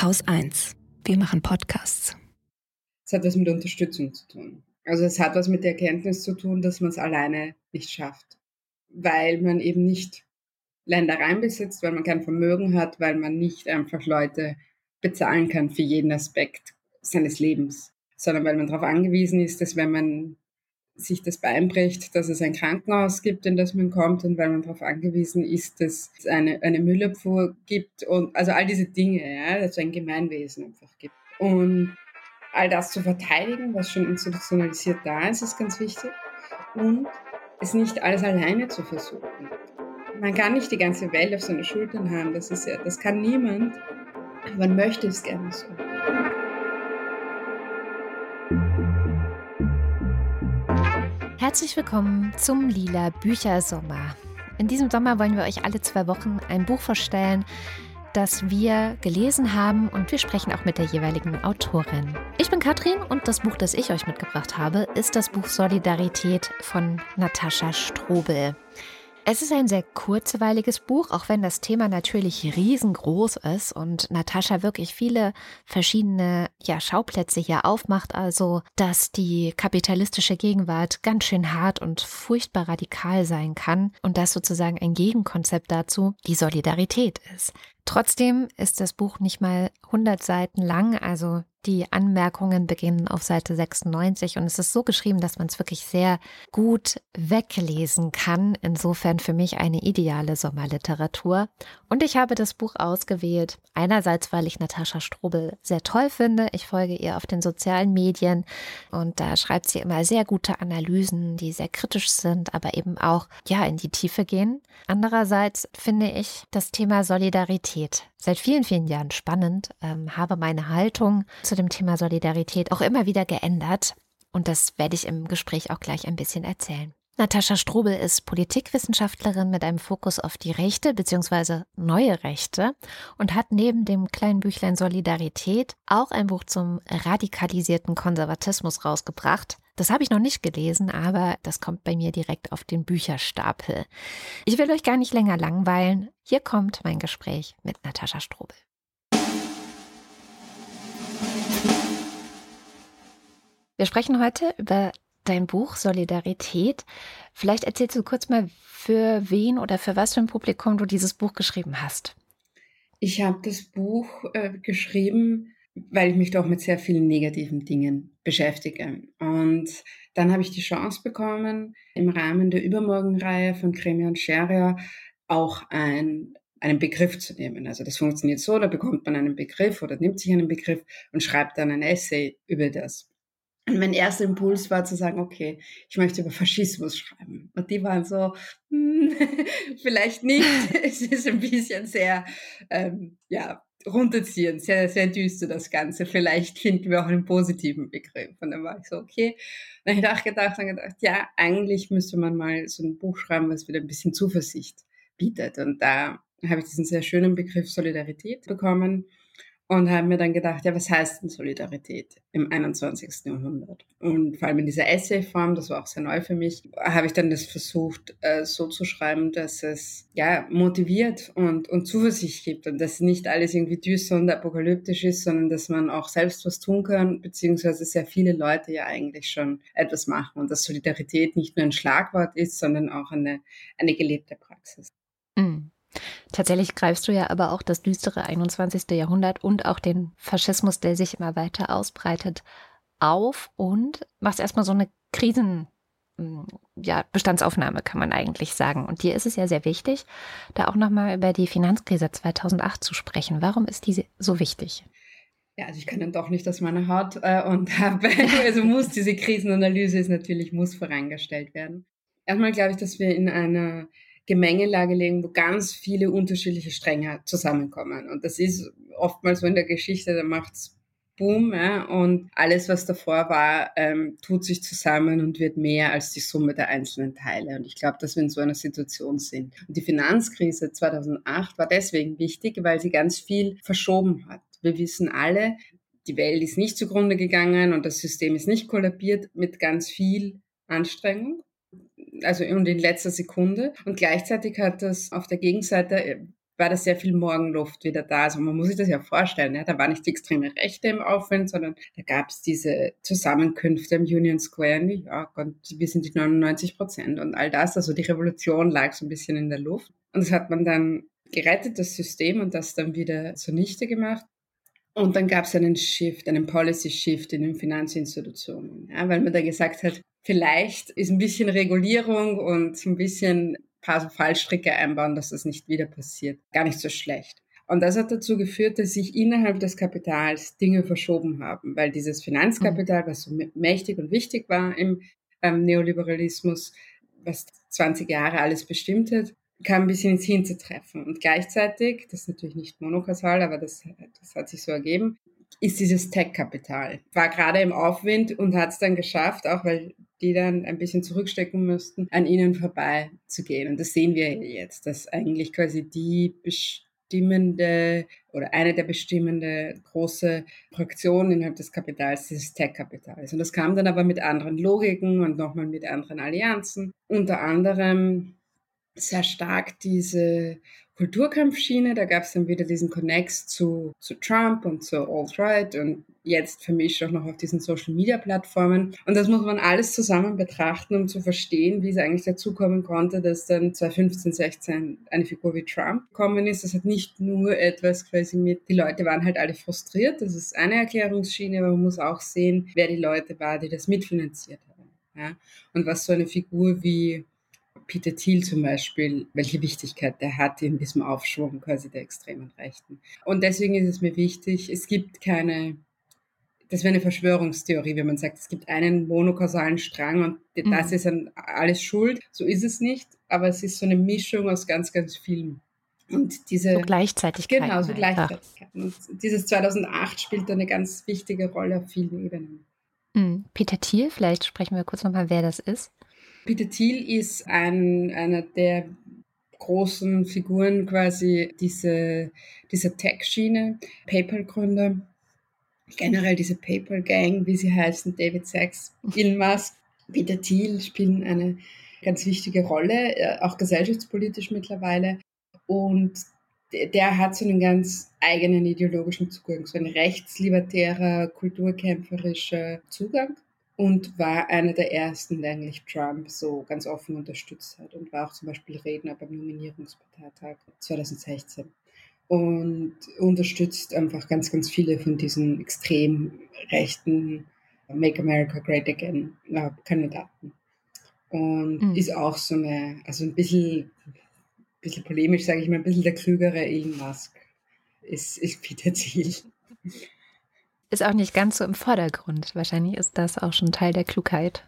Haus 1. Wir machen Podcasts. Es hat was mit Unterstützung zu tun. Also es hat was mit der Erkenntnis zu tun, dass man es alleine nicht schafft. Weil man eben nicht Ländereien besitzt, weil man kein Vermögen hat, weil man nicht einfach Leute bezahlen kann für jeden Aspekt seines Lebens, sondern weil man darauf angewiesen ist, dass wenn man sich das Bein bricht, dass es ein Krankenhaus gibt, in das man kommt und weil man darauf angewiesen ist, dass es eine, eine Müllabfuhr gibt und also all diese Dinge, ja, dass es ein Gemeinwesen einfach gibt. Und all das zu verteidigen, was schon institutionalisiert da ist, ist ganz wichtig. Und es nicht alles alleine zu versuchen. Man kann nicht die ganze Welt auf seine Schultern haben, das ist ja, das kann niemand. Man möchte es gerne so. Herzlich willkommen zum Lila Büchersommer. In diesem Sommer wollen wir euch alle zwei Wochen ein Buch vorstellen, das wir gelesen haben und wir sprechen auch mit der jeweiligen Autorin. Ich bin Katrin und das Buch, das ich euch mitgebracht habe, ist das Buch Solidarität von Natascha Strobel. Es ist ein sehr kurzweiliges Buch, auch wenn das Thema natürlich riesengroß ist und Natascha wirklich viele verschiedene ja, Schauplätze hier aufmacht, also dass die kapitalistische Gegenwart ganz schön hart und furchtbar radikal sein kann und dass sozusagen ein Gegenkonzept dazu die Solidarität ist. Trotzdem ist das Buch nicht mal 100 Seiten lang, also die Anmerkungen beginnen auf Seite 96 und es ist so geschrieben, dass man es wirklich sehr gut weglesen kann. Insofern für mich eine ideale Sommerliteratur. Und ich habe das Buch ausgewählt. Einerseits, weil ich Natascha Strobel sehr toll finde. Ich folge ihr auf den sozialen Medien und da schreibt sie immer sehr gute Analysen, die sehr kritisch sind, aber eben auch ja in die Tiefe gehen. Andererseits finde ich das Thema Solidarität seit vielen, vielen Jahren spannend, ähm, habe meine Haltung zu dem Thema Solidarität auch immer wieder geändert. Und das werde ich im Gespräch auch gleich ein bisschen erzählen. Natascha Strobel ist Politikwissenschaftlerin mit einem Fokus auf die Rechte bzw. neue Rechte und hat neben dem kleinen Büchlein Solidarität auch ein Buch zum radikalisierten Konservatismus rausgebracht. Das habe ich noch nicht gelesen, aber das kommt bei mir direkt auf den Bücherstapel. Ich will euch gar nicht länger langweilen. Hier kommt mein Gespräch mit Natascha Strobel. Wir sprechen heute über dein Buch Solidarität. Vielleicht erzählst du kurz mal, für wen oder für was für ein Publikum du dieses Buch geschrieben hast. Ich habe das Buch äh, geschrieben, weil ich mich doch mit sehr vielen negativen Dingen beschäftige. Und dann habe ich die Chance bekommen, im Rahmen der Übermorgenreihe von Cremia und Scheria auch ein, einen Begriff zu nehmen. Also das funktioniert so, da bekommt man einen Begriff oder nimmt sich einen Begriff und schreibt dann ein Essay über das. Und mein erster Impuls war zu sagen, okay, ich möchte über Faschismus schreiben. Und die waren so, hm, vielleicht nicht. es ist ein bisschen sehr, ähm, ja, runterziehen, sehr, sehr düster das Ganze. Vielleicht finden wir auch einen positiven Begriff. Und dann war ich so, okay. Dann habe ich nachgedacht und gedacht, ja, eigentlich müsste man mal so ein Buch schreiben, was wieder ein bisschen Zuversicht bietet. Und da habe ich diesen sehr schönen Begriff Solidarität bekommen und habe mir dann gedacht, ja, was heißt denn Solidarität im 21. Jahrhundert? Und vor allem in dieser Essayform, das war auch sehr neu für mich, habe ich dann das versucht, äh, so zu schreiben, dass es ja motiviert und, und Zuversicht gibt und dass nicht alles irgendwie düster und apokalyptisch ist, sondern dass man auch selbst was tun kann, beziehungsweise sehr viele Leute ja eigentlich schon etwas machen und dass Solidarität nicht nur ein Schlagwort ist, sondern auch eine, eine gelebte Praxis. Mhm. Tatsächlich greifst du ja aber auch das düstere 21. Jahrhundert und auch den Faschismus, der sich immer weiter ausbreitet, auf und machst erstmal so eine Krisen, hm, ja, Bestandsaufnahme, kann man eigentlich sagen. Und dir ist es ja sehr wichtig, da auch nochmal über die Finanzkrise 2008 zu sprechen. Warum ist diese so wichtig? Ja, also ich kann dann doch nicht aus meiner Haut äh, und habe, also muss diese Krisenanalyse ist natürlich, muss vorangestellt werden. Erstmal glaube ich, dass wir in einer Gemengelage legen, wo ganz viele unterschiedliche Stränge zusammenkommen. Und das ist oftmals so in der Geschichte, da macht's Boom, ja, und alles, was davor war, ähm, tut sich zusammen und wird mehr als die Summe der einzelnen Teile. Und ich glaube, dass wir in so einer Situation sind. Und die Finanzkrise 2008 war deswegen wichtig, weil sie ganz viel verschoben hat. Wir wissen alle, die Welt ist nicht zugrunde gegangen und das System ist nicht kollabiert mit ganz viel Anstrengung also und in letzter Sekunde. Und gleichzeitig hat das auf der Gegenseite äh, war da sehr viel Morgenluft wieder da. Also man muss sich das ja vorstellen, ja, da war nicht die extreme Rechte im Aufwind, sondern da gab es diese Zusammenkünfte im Union Square in New York und wir sind die 99 Prozent und all das. Also die Revolution lag so ein bisschen in der Luft. Und das hat man dann gerettet, das System, und das dann wieder zunichte gemacht. Und dann gab es einen Shift, einen Policy Shift in den Finanzinstitutionen, ja, weil man da gesagt hat, vielleicht ist ein bisschen Regulierung und ein bisschen paar so Fallstricke einbauen, dass das nicht wieder passiert. Gar nicht so schlecht. Und das hat dazu geführt, dass sich innerhalb des Kapitals Dinge verschoben haben, weil dieses Finanzkapital, was so mächtig und wichtig war im ähm, Neoliberalismus, was 20 Jahre alles bestimmt hat, kam ein bisschen ins Hinzutreffen. Und gleichzeitig, das ist natürlich nicht monokausal, aber das, das hat sich so ergeben, ist dieses Tech-Kapital. War gerade im Aufwind und hat es dann geschafft, auch weil die dann ein bisschen zurückstecken müssten, an ihnen vorbei zu gehen. Und das sehen wir jetzt, dass eigentlich quasi die bestimmende oder eine der bestimmende große Fraktionen innerhalb des Kapitals dieses Tech-Kapital ist. Und das kam dann aber mit anderen Logiken und nochmal mit anderen Allianzen. Unter anderem sehr stark diese Kulturkampfschiene. Da gab es dann wieder diesen Connex zu, zu Trump und zu Alt-Right und jetzt vermischt auch noch auf diesen Social-Media-Plattformen. Und das muss man alles zusammen betrachten, um zu verstehen, wie es eigentlich dazu kommen konnte, dass dann 2015, 16 eine Figur wie Trump gekommen ist. Das hat nicht nur etwas quasi mit, die Leute waren halt alle frustriert. Das ist eine Erklärungsschiene, aber man muss auch sehen, wer die Leute war, die das mitfinanziert haben. Ja? Und was so eine Figur wie Peter Thiel zum Beispiel, welche Wichtigkeit der hat in diesem Aufschwung quasi der extremen Rechten. Und deswegen ist es mir wichtig, es gibt keine, das wäre eine Verschwörungstheorie, wenn man sagt, es gibt einen monokausalen Strang und das mhm. ist an alles schuld. So ist es nicht, aber es ist so eine Mischung aus ganz, ganz vielen. Und diese so Gleichzeitigkeit. Genau, so Gleichzeitigkeit. Und dieses 2008 spielt eine ganz wichtige Rolle auf vielen Ebenen. Mhm. Peter Thiel, vielleicht sprechen wir kurz nochmal, wer das ist. Peter Thiel ist ein, einer der großen Figuren quasi diese, dieser Tech-Schiene, PayPal-Gründer, generell diese PayPal-Gang, wie sie heißen, David Sachs, Elon Musk, Peter Thiel spielen eine ganz wichtige Rolle, äh, auch gesellschaftspolitisch mittlerweile. Und der hat so einen ganz eigenen ideologischen Zugang, so ein rechtslibertärer, kulturkämpferischer Zugang und war einer der ersten, der eigentlich Trump so ganz offen unterstützt hat und war auch zum Beispiel Redner beim Nominierungsparteitag 2016 und unterstützt einfach ganz, ganz viele von diesen extrem rechten Make America Great Again äh, Kandidaten. Und mhm. ist auch so eine, also ein bisschen, bisschen polemisch, sage ich mal, ein bisschen der klügere Elon Musk ist, ist Peter Thiel ist auch nicht ganz so im Vordergrund. Wahrscheinlich ist das auch schon Teil der Klugheit,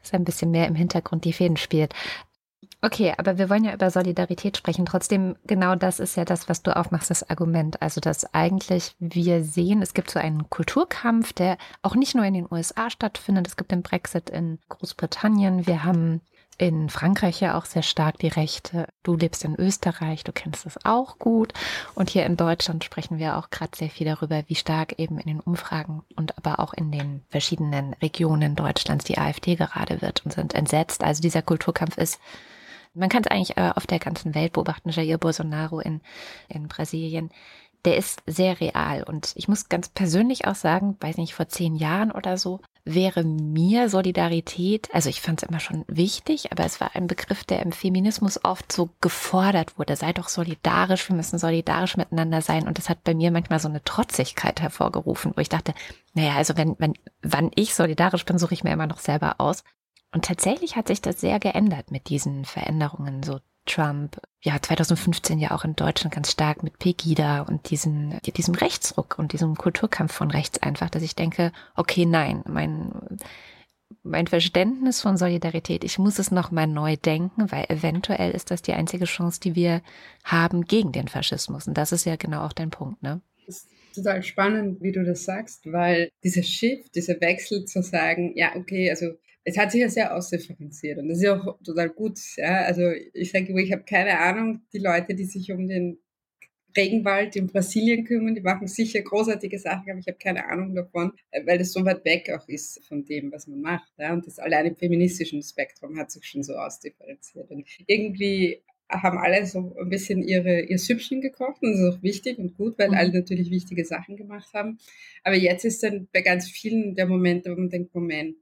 dass ein bisschen mehr im Hintergrund die Fäden spielt. Okay, aber wir wollen ja über Solidarität sprechen. Trotzdem, genau das ist ja das, was du aufmachst, das Argument. Also, dass eigentlich wir sehen, es gibt so einen Kulturkampf, der auch nicht nur in den USA stattfindet. Es gibt den Brexit in Großbritannien. Wir haben in Frankreich ja auch sehr stark die Rechte. Du lebst in Österreich, du kennst das auch gut. Und hier in Deutschland sprechen wir auch gerade sehr viel darüber, wie stark eben in den Umfragen und aber auch in den verschiedenen Regionen Deutschlands die AfD gerade wird und sind entsetzt. Also dieser Kulturkampf ist man kann es eigentlich äh, auf der ganzen Welt beobachten. Jair Bolsonaro in, in Brasilien der ist sehr real. Und ich muss ganz persönlich auch sagen, weiß nicht, vor zehn Jahren oder so, wäre mir Solidarität, also ich fand es immer schon wichtig, aber es war ein Begriff, der im Feminismus oft so gefordert wurde. Sei doch solidarisch, wir müssen solidarisch miteinander sein. Und das hat bei mir manchmal so eine Trotzigkeit hervorgerufen, wo ich dachte, naja, also wenn, wenn, wann ich solidarisch bin, suche ich mir immer noch selber aus. Und tatsächlich hat sich das sehr geändert mit diesen Veränderungen, so Trump, ja, 2015 ja auch in Deutschland ganz stark mit Pegida und diesen, diesem Rechtsruck und diesem Kulturkampf von rechts einfach, dass ich denke, okay, nein, mein, mein Verständnis von Solidarität, ich muss es nochmal neu denken, weil eventuell ist das die einzige Chance, die wir haben gegen den Faschismus. Und das ist ja genau auch dein Punkt, ne? Das ist total spannend, wie du das sagst, weil dieser Shift, dieser Wechsel zu sagen, ja, okay, also es hat sich ja sehr ausdifferenziert und das ist ja auch total gut. Ja? Also ich sage, ich habe keine Ahnung, die Leute, die sich um den Regenwald in Brasilien kümmern, die machen sicher großartige Sachen, aber ich habe keine Ahnung davon, weil das so weit weg auch ist von dem, was man macht. Ja? Und das allein im feministischen Spektrum hat sich schon so ausdifferenziert. Und irgendwie haben alle so ein bisschen ihre, ihr Süppchen gekocht und das ist auch wichtig und gut, weil mhm. alle natürlich wichtige Sachen gemacht haben. Aber jetzt ist dann bei ganz vielen der Momente, wo man denkt, Moment,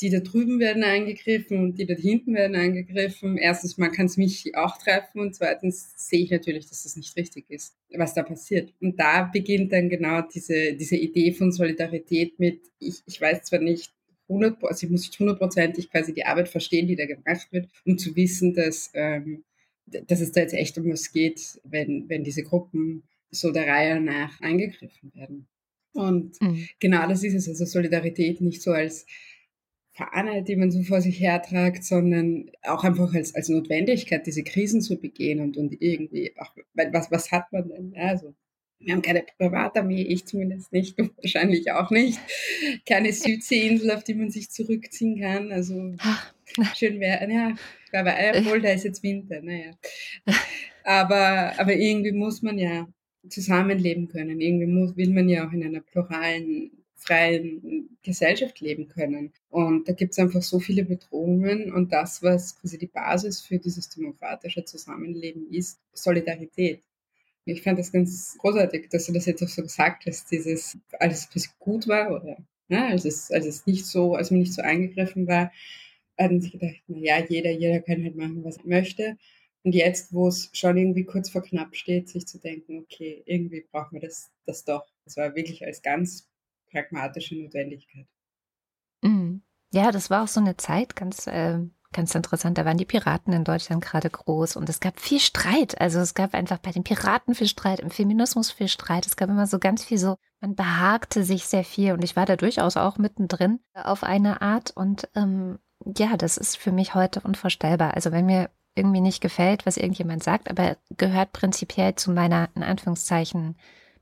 die da drüben werden angegriffen und die da hinten werden angegriffen. Erstens, man kann es mich auch treffen und zweitens sehe ich natürlich, dass das nicht richtig ist, was da passiert. Und da beginnt dann genau diese, diese Idee von Solidarität mit, ich, ich weiß zwar nicht, 100, also ich muss nicht hundertprozentig quasi die Arbeit verstehen, die da gemacht wird, um zu wissen, dass, ähm, dass es da jetzt echt um was geht, wenn, wenn diese Gruppen so der Reihe nach angegriffen werden. Und mhm. genau das ist es, also Solidarität nicht so als Fahne, die man so vor sich hertragt, sondern auch einfach als, als Notwendigkeit, diese Krisen zu begehen und, und irgendwie, auch, was, was hat man denn? Also, wir haben keine Privatarmee, ich zumindest nicht, wahrscheinlich auch nicht. Keine Südseeinsel, auf die man sich zurückziehen kann. Also schön wäre, ja, aber obwohl da ist jetzt Winter, naja. Aber, aber irgendwie muss man ja zusammenleben können. Irgendwie muss, will man ja auch in einer pluralen freien Gesellschaft leben können. Und da gibt es einfach so viele Bedrohungen und das, was quasi die Basis für dieses demokratische Zusammenleben ist, Solidarität. Ich fand das ganz großartig, dass du das jetzt auch so gesagt hast, dieses, als es gut war oder ne, als, es, als es nicht so, als man nicht so eingegriffen war, hatten sie gedacht, na ja, jeder, jeder kann halt machen, was er möchte. Und jetzt, wo es schon irgendwie kurz vor knapp steht, sich zu denken, okay, irgendwie brauchen wir das, das doch. Das war wirklich als ganz pragmatische Notwendigkeit. Mhm. Ja, das war auch so eine Zeit, ganz, äh, ganz interessant. Da waren die Piraten in Deutschland gerade groß und es gab viel Streit. Also es gab einfach bei den Piraten viel Streit, im Feminismus viel Streit. Es gab immer so ganz viel so, man behagte sich sehr viel und ich war da durchaus auch mittendrin auf eine Art und ähm, ja, das ist für mich heute unvorstellbar. Also wenn mir irgendwie nicht gefällt, was irgendjemand sagt, aber gehört prinzipiell zu meiner, in Anführungszeichen,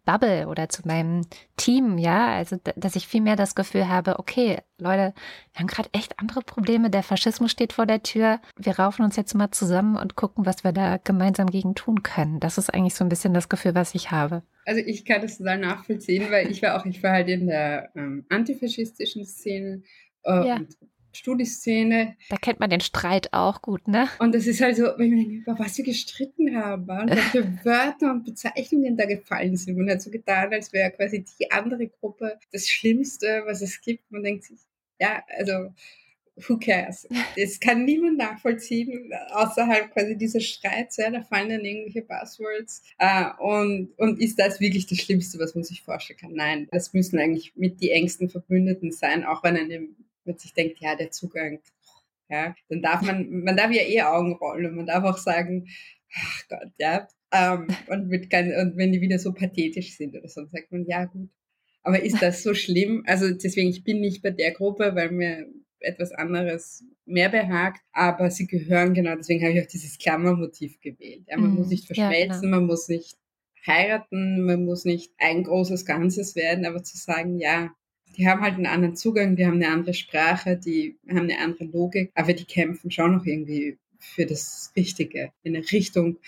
Bubble oder zu meinem Team, ja, also dass ich viel mehr das Gefühl habe, okay, Leute, wir haben gerade echt andere Probleme, der Faschismus steht vor der Tür, wir raufen uns jetzt mal zusammen und gucken, was wir da gemeinsam gegen tun können. Das ist eigentlich so ein bisschen das Gefühl, was ich habe. Also ich kann das total nachvollziehen, weil ich war auch, ich war halt in der ähm, antifaschistischen Szene äh, ja. und Studieszene. Da kennt man den Streit auch gut, ne? Und das ist halt so, über was wir gestritten haben und welche Wörter und Bezeichnungen da gefallen sind. Man hat so getan, als wäre quasi die andere Gruppe das Schlimmste, was es gibt. Man denkt sich, ja, also who cares? Das kann niemand nachvollziehen, außerhalb quasi dieser Streits, ja, da fallen dann irgendwelche Buzzwords. Äh, und, und ist das wirklich das Schlimmste, was man sich vorstellen kann? Nein, das müssen eigentlich mit die engsten Verbündeten sein, auch wenn einem man sich denkt, ja, der Zugang, ja, dann darf man, man darf ja eh Augen rollen und man darf auch sagen, ach Gott, ja, ähm, und, mit, und wenn die wieder so pathetisch sind oder so, dann sagt man, ja, gut. Aber ist das so schlimm? Also deswegen, ich bin nicht bei der Gruppe, weil mir etwas anderes mehr behagt, aber sie gehören genau, deswegen habe ich auch dieses Klammermotiv gewählt. Ja, man mm, muss nicht verschmelzen, ja, genau. man muss nicht heiraten, man muss nicht ein großes Ganzes werden, aber zu sagen, ja, die haben halt einen anderen Zugang, die haben eine andere Sprache, die haben eine andere Logik, aber die kämpfen schon noch irgendwie für das Richtige, in eine Richtung,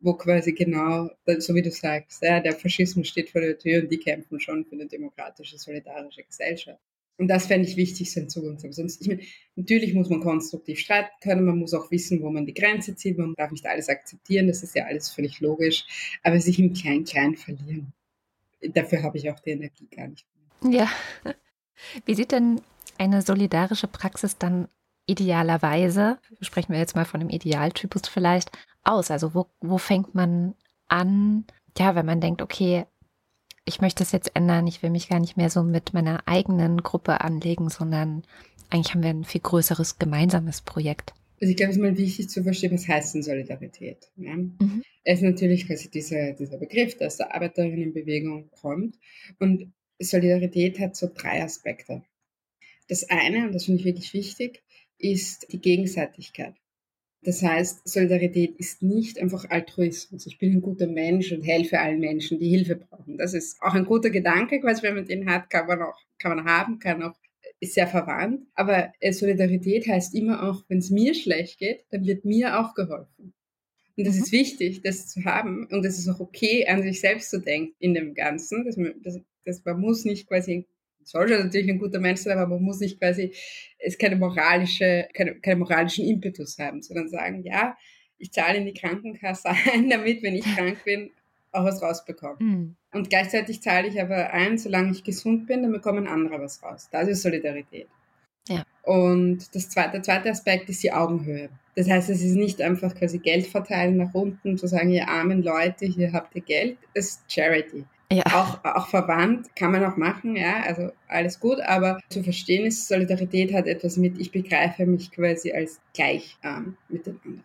wo quasi genau, so wie du sagst, ja, der Faschismus steht vor der Tür und die kämpfen schon für eine demokratische, solidarische Gesellschaft. Und das fände ich wichtig, so einen Zugang zu haben. Sonst, ich meine, natürlich muss man konstruktiv streiten können, man muss auch wissen, wo man die Grenze zieht, man darf nicht alles akzeptieren, das ist ja alles völlig logisch, aber sich im Klein-Klein verlieren, dafür habe ich auch die Energie gar nicht. Ja. Wie sieht denn eine solidarische Praxis dann idealerweise, sprechen wir jetzt mal von dem Idealtypus vielleicht, aus? Also wo, wo fängt man an, ja, wenn man denkt, okay, ich möchte es jetzt ändern, ich will mich gar nicht mehr so mit meiner eigenen Gruppe anlegen, sondern eigentlich haben wir ein viel größeres gemeinsames Projekt. Also ich glaube, es ist mal wichtig zu verstehen, was heißt denn Solidarität. Ja? Mhm. Es ist natürlich quasi dieser, dieser Begriff, der aus der Arbeiterinnenbewegung kommt. Und Solidarität hat so drei Aspekte. Das eine, und das finde ich wirklich wichtig, ist die Gegenseitigkeit. Das heißt, Solidarität ist nicht einfach Altruismus. Ich bin ein guter Mensch und helfe allen Menschen, die Hilfe brauchen. Das ist auch ein guter Gedanke, quasi wenn man den hat, kann man auch, kann man haben, kann auch, ist sehr verwandt. Aber äh, Solidarität heißt immer auch, wenn es mir schlecht geht, dann wird mir auch geholfen. Und das mhm. ist wichtig, das zu haben. Und es ist auch okay, an sich selbst zu denken in dem Ganzen. Das, das, das, man muss nicht quasi, soll schon natürlich ein guter Mensch sein, aber man muss nicht quasi, es keine moralische, keine, keine moralischen Impetus haben, sondern sagen, ja, ich zahle in die Krankenkasse ein, damit, wenn ich krank bin, auch was rausbekomme. Mhm. Und gleichzeitig zahle ich aber ein, solange ich gesund bin, dann bekommen andere was raus. Das ist Solidarität. Ja. Und das zweite, der zweite Aspekt ist die Augenhöhe. Das heißt, es ist nicht einfach quasi Geld verteilen nach unten, zu sagen, ihr armen Leute, hier habt ihr Geld. Es ist Charity. Ja. Auch, auch verwandt kann man auch machen, ja, also alles gut, aber zu verstehen ist, Solidarität hat etwas mit, ich begreife mich quasi als gleich ähm, mit den anderen.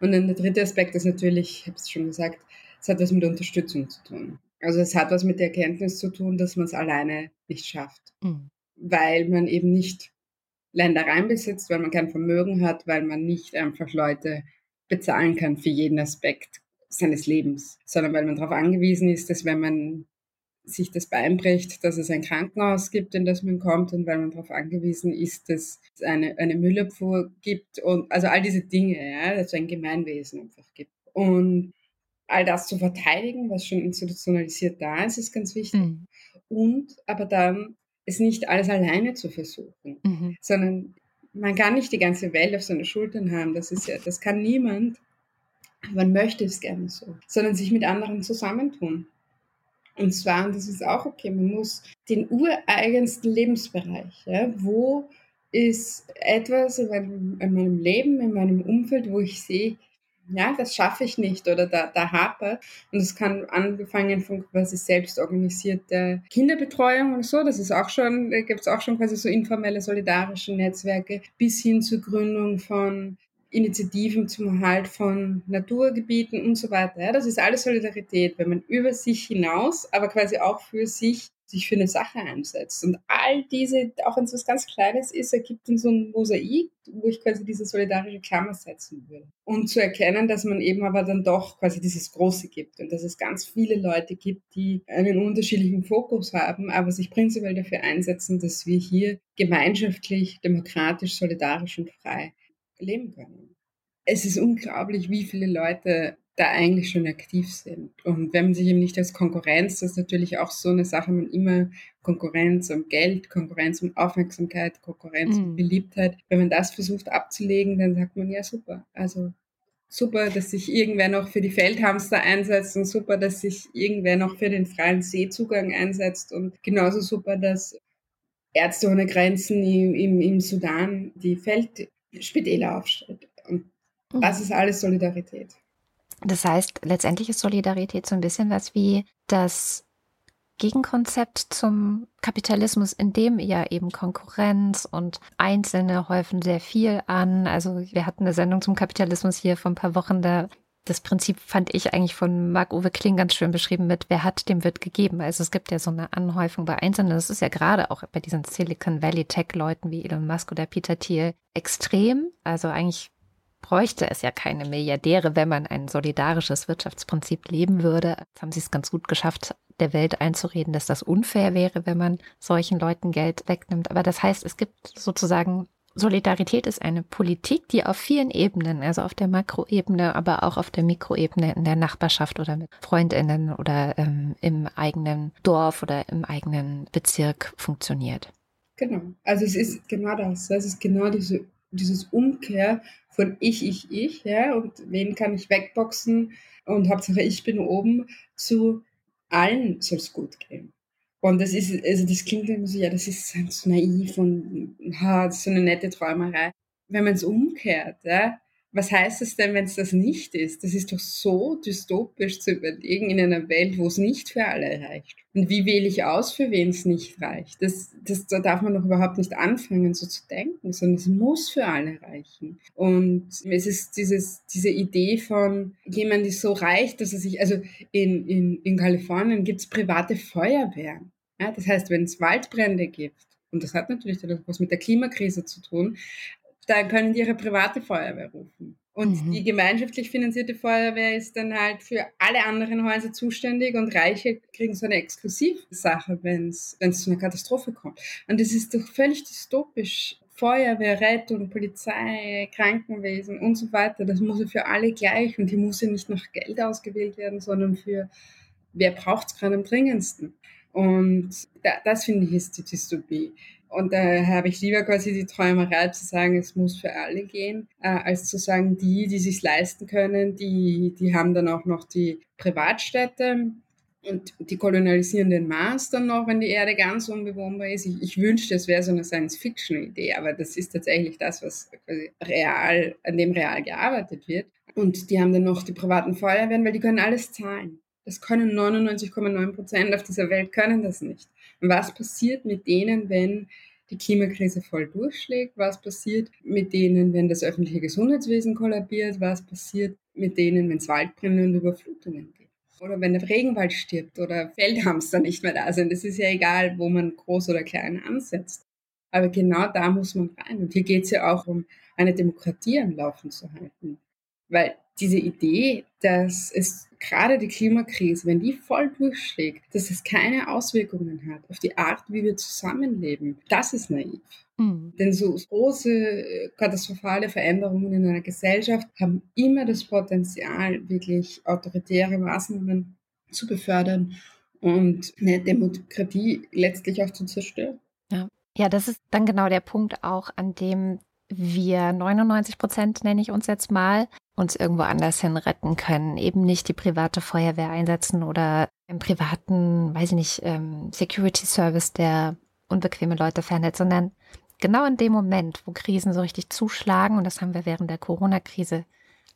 Und dann der dritte Aspekt ist natürlich, ich habe es schon gesagt, es hat was mit Unterstützung zu tun. Also es hat was mit der Erkenntnis zu tun, dass man es alleine nicht schafft, mhm. weil man eben nicht Ländereien besitzt, weil man kein Vermögen hat, weil man nicht einfach Leute bezahlen kann für jeden Aspekt seines Lebens, sondern weil man darauf angewiesen ist, dass wenn man sich das Bein bricht, dass es ein Krankenhaus gibt, in das man kommt und weil man darauf angewiesen ist, dass es eine, eine Müllabfuhr gibt und also all diese Dinge, ja, dass es ein Gemeinwesen einfach gibt. Und all das zu verteidigen, was schon institutionalisiert da ist, ist ganz wichtig. Mhm. Und aber dann es nicht alles alleine zu versuchen, mhm. sondern man kann nicht die ganze Welt auf seine Schultern haben. Das ist ja, das kann niemand. Man möchte es gerne so, sondern sich mit anderen zusammentun. Und zwar, und das ist auch okay, man muss den ureigensten Lebensbereich, ja, wo ist etwas in meinem, in meinem Leben, in meinem Umfeld, wo ich sehe, ja, das schaffe ich nicht oder da, da hape. Und es kann angefangen von quasi selbst organisierte Kinderbetreuung und so, das ist auch schon, da gibt es auch schon quasi so informelle solidarische Netzwerke, bis hin zur Gründung von Initiativen zum Erhalt von Naturgebieten und so weiter. Ja, das ist alles Solidarität, wenn man über sich hinaus, aber quasi auch für sich sich für eine Sache einsetzt. Und all diese, auch wenn es was ganz Kleines ist, ergibt dann so ein Mosaik, wo ich quasi diese solidarische Klammer setzen würde. Und zu erkennen, dass man eben aber dann doch quasi dieses Große gibt und dass es ganz viele Leute gibt, die einen unterschiedlichen Fokus haben, aber sich prinzipiell dafür einsetzen, dass wir hier gemeinschaftlich, demokratisch, solidarisch und frei leben können. Es ist unglaublich, wie viele Leute da eigentlich schon aktiv sind. Und wenn man sich eben nicht als Konkurrenz, das ist natürlich auch so eine Sache, man immer Konkurrenz um Geld, Konkurrenz um Aufmerksamkeit, Konkurrenz mhm. um Beliebtheit, wenn man das versucht abzulegen, dann sagt man ja super. Also super, dass sich irgendwer noch für die Feldhamster einsetzt und super, dass sich irgendwer noch für den freien Seezugang einsetzt und genauso super, dass Ärzte ohne Grenzen im, im, im Sudan die Feldspitäler aufstellt. Und mhm. das ist alles Solidarität. Das heißt, letztendlich ist Solidarität so ein bisschen was wie das Gegenkonzept zum Kapitalismus, in dem ja eben Konkurrenz und Einzelne häufen sehr viel an. Also wir hatten eine Sendung zum Kapitalismus hier vor ein paar Wochen, da das Prinzip fand ich eigentlich von Marc-Uwe Kling ganz schön beschrieben mit, wer hat, dem wird gegeben. Also es gibt ja so eine Anhäufung bei Einzelnen. Das ist ja gerade auch bei diesen Silicon Valley Tech-Leuten wie Elon Musk oder Peter Thiel extrem. Also eigentlich bräuchte es ja keine Milliardäre, wenn man ein solidarisches Wirtschaftsprinzip leben würde. Jetzt haben sie es ganz gut geschafft, der Welt einzureden, dass das unfair wäre, wenn man solchen Leuten Geld wegnimmt. Aber das heißt, es gibt sozusagen Solidarität ist eine Politik, die auf vielen Ebenen, also auf der Makroebene, aber auch auf der Mikroebene in der Nachbarschaft oder mit Freundinnen oder ähm, im eigenen Dorf oder im eigenen Bezirk funktioniert. Genau. Also es ist genau das. Es ist genau diese, dieses Umkehr von ich, ich, ich, ja, und wen kann ich wegboxen und Hauptsache ich bin oben, zu allen soll es gut gehen. Und das ist, also das klingt immer so, ja, das ist so naiv und ha, so eine nette Träumerei. Wenn man es umkehrt, ja, was heißt es denn, wenn es das nicht ist? Das ist doch so dystopisch zu überlegen in einer Welt, wo es nicht für alle reicht. Und wie wähle ich aus, für wen es nicht reicht? Das, das, da darf man doch überhaupt nicht anfangen, so zu denken, sondern es muss für alle reichen. Und es ist dieses, diese Idee von jemand ist so reich, dass er sich, also in, in, in Kalifornien gibt es private Feuerwehren. Ja, das heißt, wenn es Waldbrände gibt, und das hat natürlich was mit der Klimakrise zu tun, dann können die ihre private Feuerwehr rufen. Und mhm. die gemeinschaftlich finanzierte Feuerwehr ist dann halt für alle anderen Häuser zuständig und Reiche kriegen so eine Exklusivsache, wenn es zu einer Katastrophe kommt. Und das ist doch völlig dystopisch. Feuerwehr, Rettung, Polizei, Krankenwesen und so weiter, das muss ja für alle gleich und hier muss ja nicht nach Geld ausgewählt werden, sondern für wer braucht es gerade am dringendsten. Und da, das finde ich ist die Dystopie Und da habe ich lieber quasi die Träumerei zu sagen, es muss für alle gehen, äh, als zu sagen, die, die sich leisten können, die, die haben dann auch noch die Privatstädte und die kolonialisieren den Mars dann noch, wenn die Erde ganz unbewohnbar ist. Ich, ich wünschte, es wäre so eine Science-Fiction-Idee, aber das ist tatsächlich das, was real, an dem real gearbeitet wird. Und die haben dann noch die privaten Feuerwehren, weil die können alles zahlen. Das können 99,9 Prozent auf dieser Welt können das nicht. Was passiert mit denen, wenn die Klimakrise voll durchschlägt? Was passiert mit denen, wenn das öffentliche Gesundheitswesen kollabiert? Was passiert mit denen, wenn es Waldbrände und Überflutungen gibt? Oder wenn der Regenwald stirbt oder Feldhamster nicht mehr da sind. Es ist ja egal, wo man groß oder klein ansetzt. Aber genau da muss man rein. Und hier geht es ja auch um eine Demokratie am Laufen zu halten. Weil diese Idee, dass es gerade die Klimakrise, wenn die voll durchschlägt, dass es keine Auswirkungen hat auf die Art, wie wir zusammenleben, das ist naiv. Mhm. Denn so große katastrophale Veränderungen in einer Gesellschaft haben immer das Potenzial, wirklich autoritäre Maßnahmen zu befördern und eine Demokratie letztlich auch zu zerstören. Ja. Ja, das ist dann genau der Punkt auch, an dem wir 99 Prozent, nenne ich uns jetzt mal, uns irgendwo anders hin retten können. Eben nicht die private Feuerwehr einsetzen oder im privaten, weiß ich nicht, ähm, Security Service, der unbequeme Leute fernhält, sondern genau in dem Moment, wo Krisen so richtig zuschlagen, und das haben wir während der Corona-Krise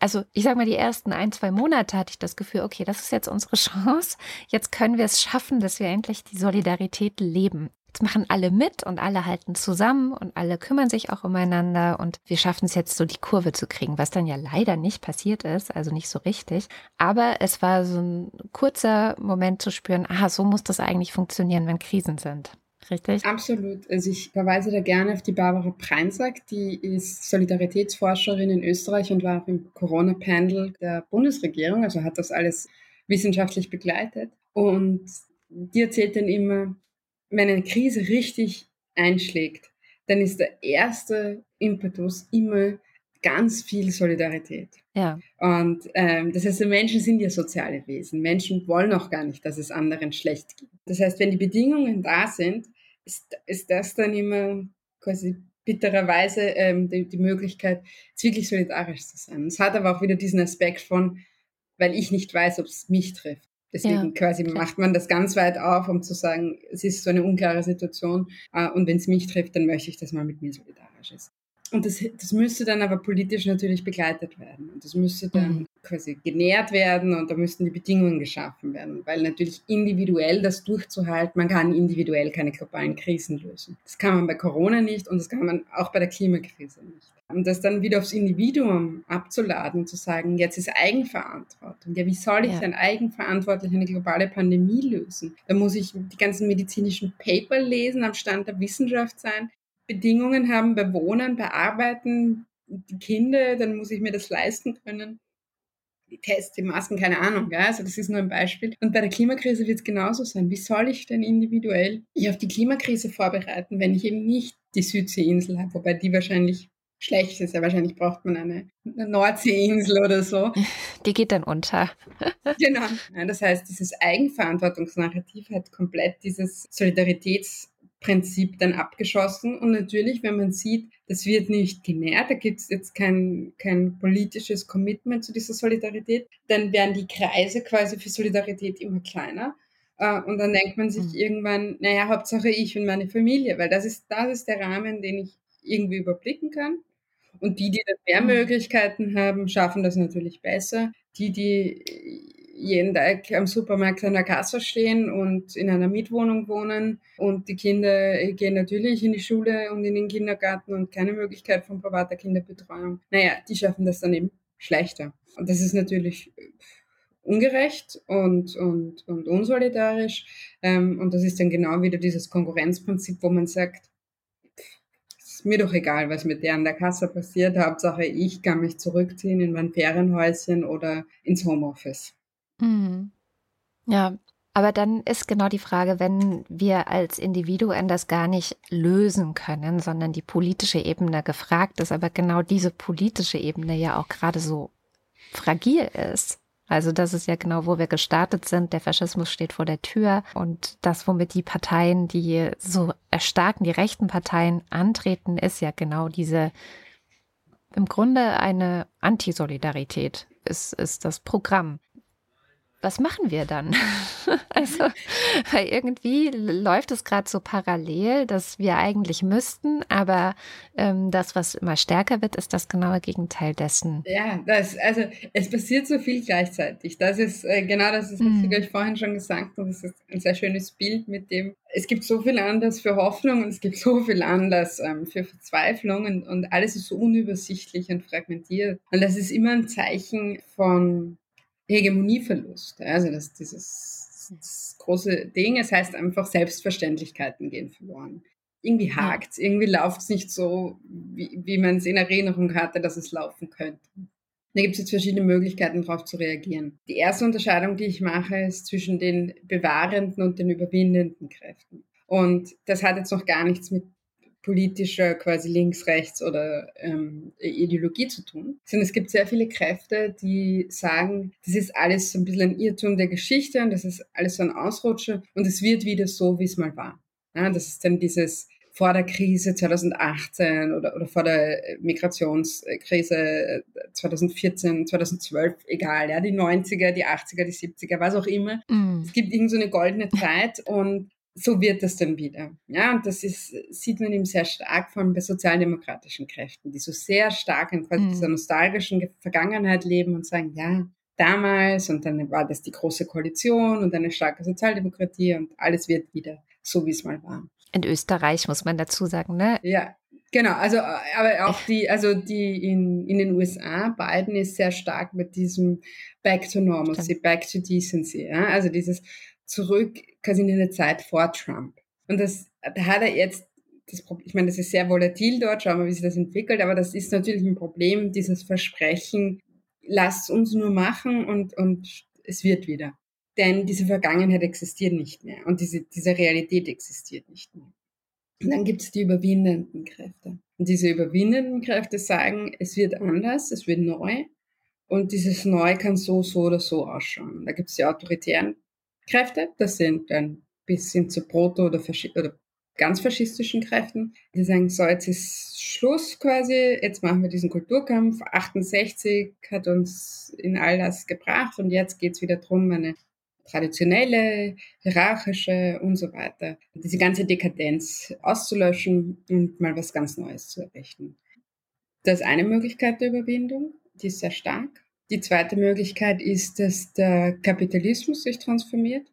also ich sage mal, die ersten ein, zwei Monate hatte ich das Gefühl, okay, das ist jetzt unsere Chance. Jetzt können wir es schaffen, dass wir endlich die Solidarität leben. Jetzt machen alle mit und alle halten zusammen und alle kümmern sich auch umeinander und wir schaffen es jetzt so die Kurve zu kriegen, was dann ja leider nicht passiert ist, also nicht so richtig. Aber es war so ein kurzer Moment zu spüren, aha, so muss das eigentlich funktionieren, wenn Krisen sind. Richtig? Absolut. Also ich verweise da gerne auf die Barbara Preinsack, die ist Solidaritätsforscherin in Österreich und war im Corona-Panel der Bundesregierung, also hat das alles wissenschaftlich begleitet. Und die erzählt dann immer, wenn eine Krise richtig einschlägt, dann ist der erste Impetus immer ganz viel Solidarität. Ja. Und ähm, das heißt, Menschen sind ja soziale Wesen. Menschen wollen auch gar nicht, dass es anderen schlecht geht. Das heißt, wenn die Bedingungen da sind, ist, ist das dann immer quasi bittererweise ähm, die, die Möglichkeit, wirklich solidarisch zu sein. Es hat aber auch wieder diesen Aspekt von, weil ich nicht weiß, ob es mich trifft. Deswegen ja, quasi okay. macht man das ganz weit auf, um zu sagen, es ist so eine unklare Situation äh, und wenn es mich trifft, dann möchte ich, dass man mit mir solidarisch ist. Und das, das müsste dann aber politisch natürlich begleitet werden. Und das müsste dann mhm. quasi genährt werden und da müssten die Bedingungen geschaffen werden. Weil natürlich individuell das durchzuhalten, man kann individuell keine globalen Krisen lösen. Das kann man bei Corona nicht und das kann man auch bei der Klimakrise nicht. Und das dann wieder aufs Individuum abzuladen und zu sagen, jetzt ist Eigenverantwortung. Ja, wie soll ich ja. denn eigenverantwortlich eine globale Pandemie lösen? Da muss ich die ganzen medizinischen Paper lesen, am Stand der Wissenschaft sein. Bedingungen haben bei Wohnen, bei Arbeiten, die Kinder, dann muss ich mir das leisten können. Die Tests, die Masken, keine Ahnung. Ja? Also das ist nur ein Beispiel. Und bei der Klimakrise wird es genauso sein. Wie soll ich denn individuell mich auf die Klimakrise vorbereiten, wenn ich eben nicht die Südseeinsel habe, wobei die wahrscheinlich schlecht ist. Ja, wahrscheinlich braucht man eine, eine Nordseeinsel oder so. Die geht dann unter. genau. Ja, das heißt, dieses Eigenverantwortungsnarrativ hat komplett dieses Solidaritäts- Prinzip dann abgeschossen. Und natürlich, wenn man sieht, das wird nicht genährt, da gibt es jetzt kein, kein politisches Commitment zu dieser Solidarität, dann werden die Kreise quasi für Solidarität immer kleiner. Äh, und dann denkt man sich mhm. irgendwann, naja, Hauptsache ich und meine Familie, weil das ist, das ist der Rahmen, den ich irgendwie überblicken kann. Und die, die dann mehr mhm. Möglichkeiten haben, schaffen das natürlich besser. Die, die jeden Tag am Supermarkt an der Kasse stehen und in einer Mietwohnung wohnen und die Kinder gehen natürlich in die Schule und in den Kindergarten und keine Möglichkeit von privater Kinderbetreuung. Naja, die schaffen das dann eben schlechter. Und das ist natürlich ungerecht und, und, und unsolidarisch. Ähm, und das ist dann genau wieder dieses Konkurrenzprinzip, wo man sagt, ist mir doch egal, was mit der an der Kasse passiert. Hauptsache, ich kann mich zurückziehen in mein Ferienhäuschen oder ins Homeoffice. Mhm. Ja, aber dann ist genau die Frage, wenn wir als Individuen das gar nicht lösen können, sondern die politische Ebene gefragt ist, aber genau diese politische Ebene ja auch gerade so fragil ist. Also das ist ja genau, wo wir gestartet sind. Der Faschismus steht vor der Tür und das, womit die Parteien, die so erstarken, die rechten Parteien antreten, ist ja genau diese, im Grunde eine Antisolidarität ist, ist das Programm was machen wir dann? also, weil irgendwie läuft es gerade so parallel, dass wir eigentlich müssten, aber ähm, das, was immer stärker wird, ist das genaue Gegenteil dessen. Ja, das, also es passiert so viel gleichzeitig. Das ist äh, genau das, was mhm. ich vorhin schon gesagt habe. Das ist ein sehr schönes Bild mit dem, es gibt so viel Anlass für Hoffnung und es gibt so viel Anlass ähm, für Verzweiflung und, und alles ist so unübersichtlich und fragmentiert. Und das ist immer ein Zeichen von Hegemonieverlust. Also das, dieses das große Ding, es heißt einfach, Selbstverständlichkeiten gehen verloren. Irgendwie hakt irgendwie läuft es nicht so, wie, wie man es in Erinnerung hatte, dass es laufen könnte. Da gibt es jetzt verschiedene Möglichkeiten, darauf zu reagieren. Die erste Unterscheidung, die ich mache, ist zwischen den bewahrenden und den überwindenden Kräften. Und das hat jetzt noch gar nichts mit politischer quasi links, rechts oder ähm, Ideologie zu tun, sondern es gibt sehr viele Kräfte, die sagen, das ist alles so ein bisschen ein Irrtum der Geschichte und das ist alles so ein Ausrutscher und es wird wieder so, wie es mal war. Ja, das ist dann dieses vor der Krise 2018 oder, oder vor der Migrationskrise 2014, 2012, egal, ja, die 90er, die 80er, die 70er, was auch immer. Mm. Es gibt irgend so eine goldene Zeit und so wird das dann wieder. Ja, und das ist, sieht man eben sehr stark von bei sozialdemokratischen Kräften, die so sehr stark in quasi mhm. dieser nostalgischen Vergangenheit leben und sagen, ja, damals und dann war das die große Koalition und eine starke Sozialdemokratie und alles wird wieder so, wie es mal war. In Österreich muss man dazu sagen, ne? Ja, genau. Also, aber auch die, also die in, in den USA, Biden ist sehr stark mit diesem Back to Normalcy. Back to Decency. Ja? Also dieses, zurück quasi in eine Zeit vor Trump. Und das, da hat er jetzt das ich meine, das ist sehr volatil dort, schauen wir, wie sich das entwickelt, aber das ist natürlich ein Problem, dieses Versprechen, lasst uns nur machen und, und es wird wieder. Denn diese Vergangenheit existiert nicht mehr und diese, diese Realität existiert nicht mehr. Und dann gibt es die überwindenden Kräfte. Und diese überwindenden Kräfte sagen, es wird anders, es wird neu. Und dieses Neu kann so, so oder so ausschauen. Da gibt es die autoritären Kräfte. Das sind dann bis hin zu Proto- oder, oder ganz faschistischen Kräften. Die sagen, so, jetzt ist Schluss quasi, jetzt machen wir diesen Kulturkampf. 68 hat uns in all das gebracht und jetzt geht's wieder drum, eine traditionelle, hierarchische und so weiter, diese ganze Dekadenz auszulöschen und mal was ganz Neues zu errichten. Das ist eine Möglichkeit der Überwindung, die ist sehr stark. Die zweite Möglichkeit ist, dass der Kapitalismus sich transformiert.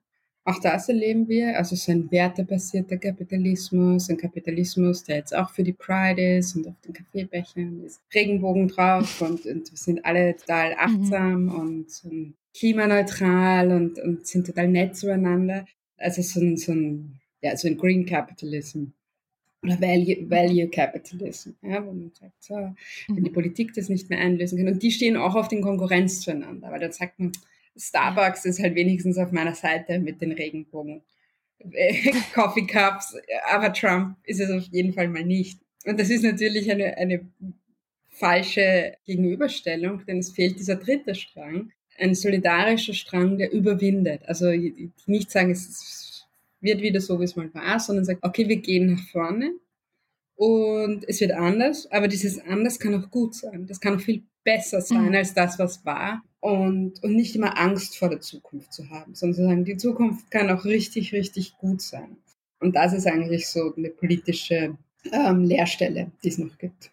Auch das erleben wir, also so ein wertebasierter Kapitalismus, ein Kapitalismus, der jetzt auch für die Pride ist und auf den Kaffeebechern ist Regenbogen drauf und, und wir sind alle total mhm. achtsam mhm. und, und, klimaneutral und, und sind total nett zueinander. Also so ein, so ein, ja, so ein Green Capitalism oder Value, Value Capitalism, ja, wo man sagt, so, wenn die mhm. Politik das nicht mehr einlösen kann. Und die stehen auch auf den Konkurrenz zueinander, weil dann sagt man, Starbucks ist halt wenigstens auf meiner Seite mit den Regenbogen. Coffee Cups, aber Trump ist es auf jeden Fall mal nicht. Und das ist natürlich eine, eine falsche Gegenüberstellung, denn es fehlt dieser dritte Strang, ein solidarischer Strang, der überwindet. Also nicht sagen, es ist wird wieder so, wie es mal war, sondern sagt, okay, wir gehen nach vorne und es wird anders, aber dieses anders kann auch gut sein. Das kann auch viel besser sein mhm. als das, was war und, und nicht immer Angst vor der Zukunft zu haben, sondern zu sagen, die Zukunft kann auch richtig, richtig gut sein. Und das ist eigentlich so eine politische ähm, Leerstelle, die es noch gibt.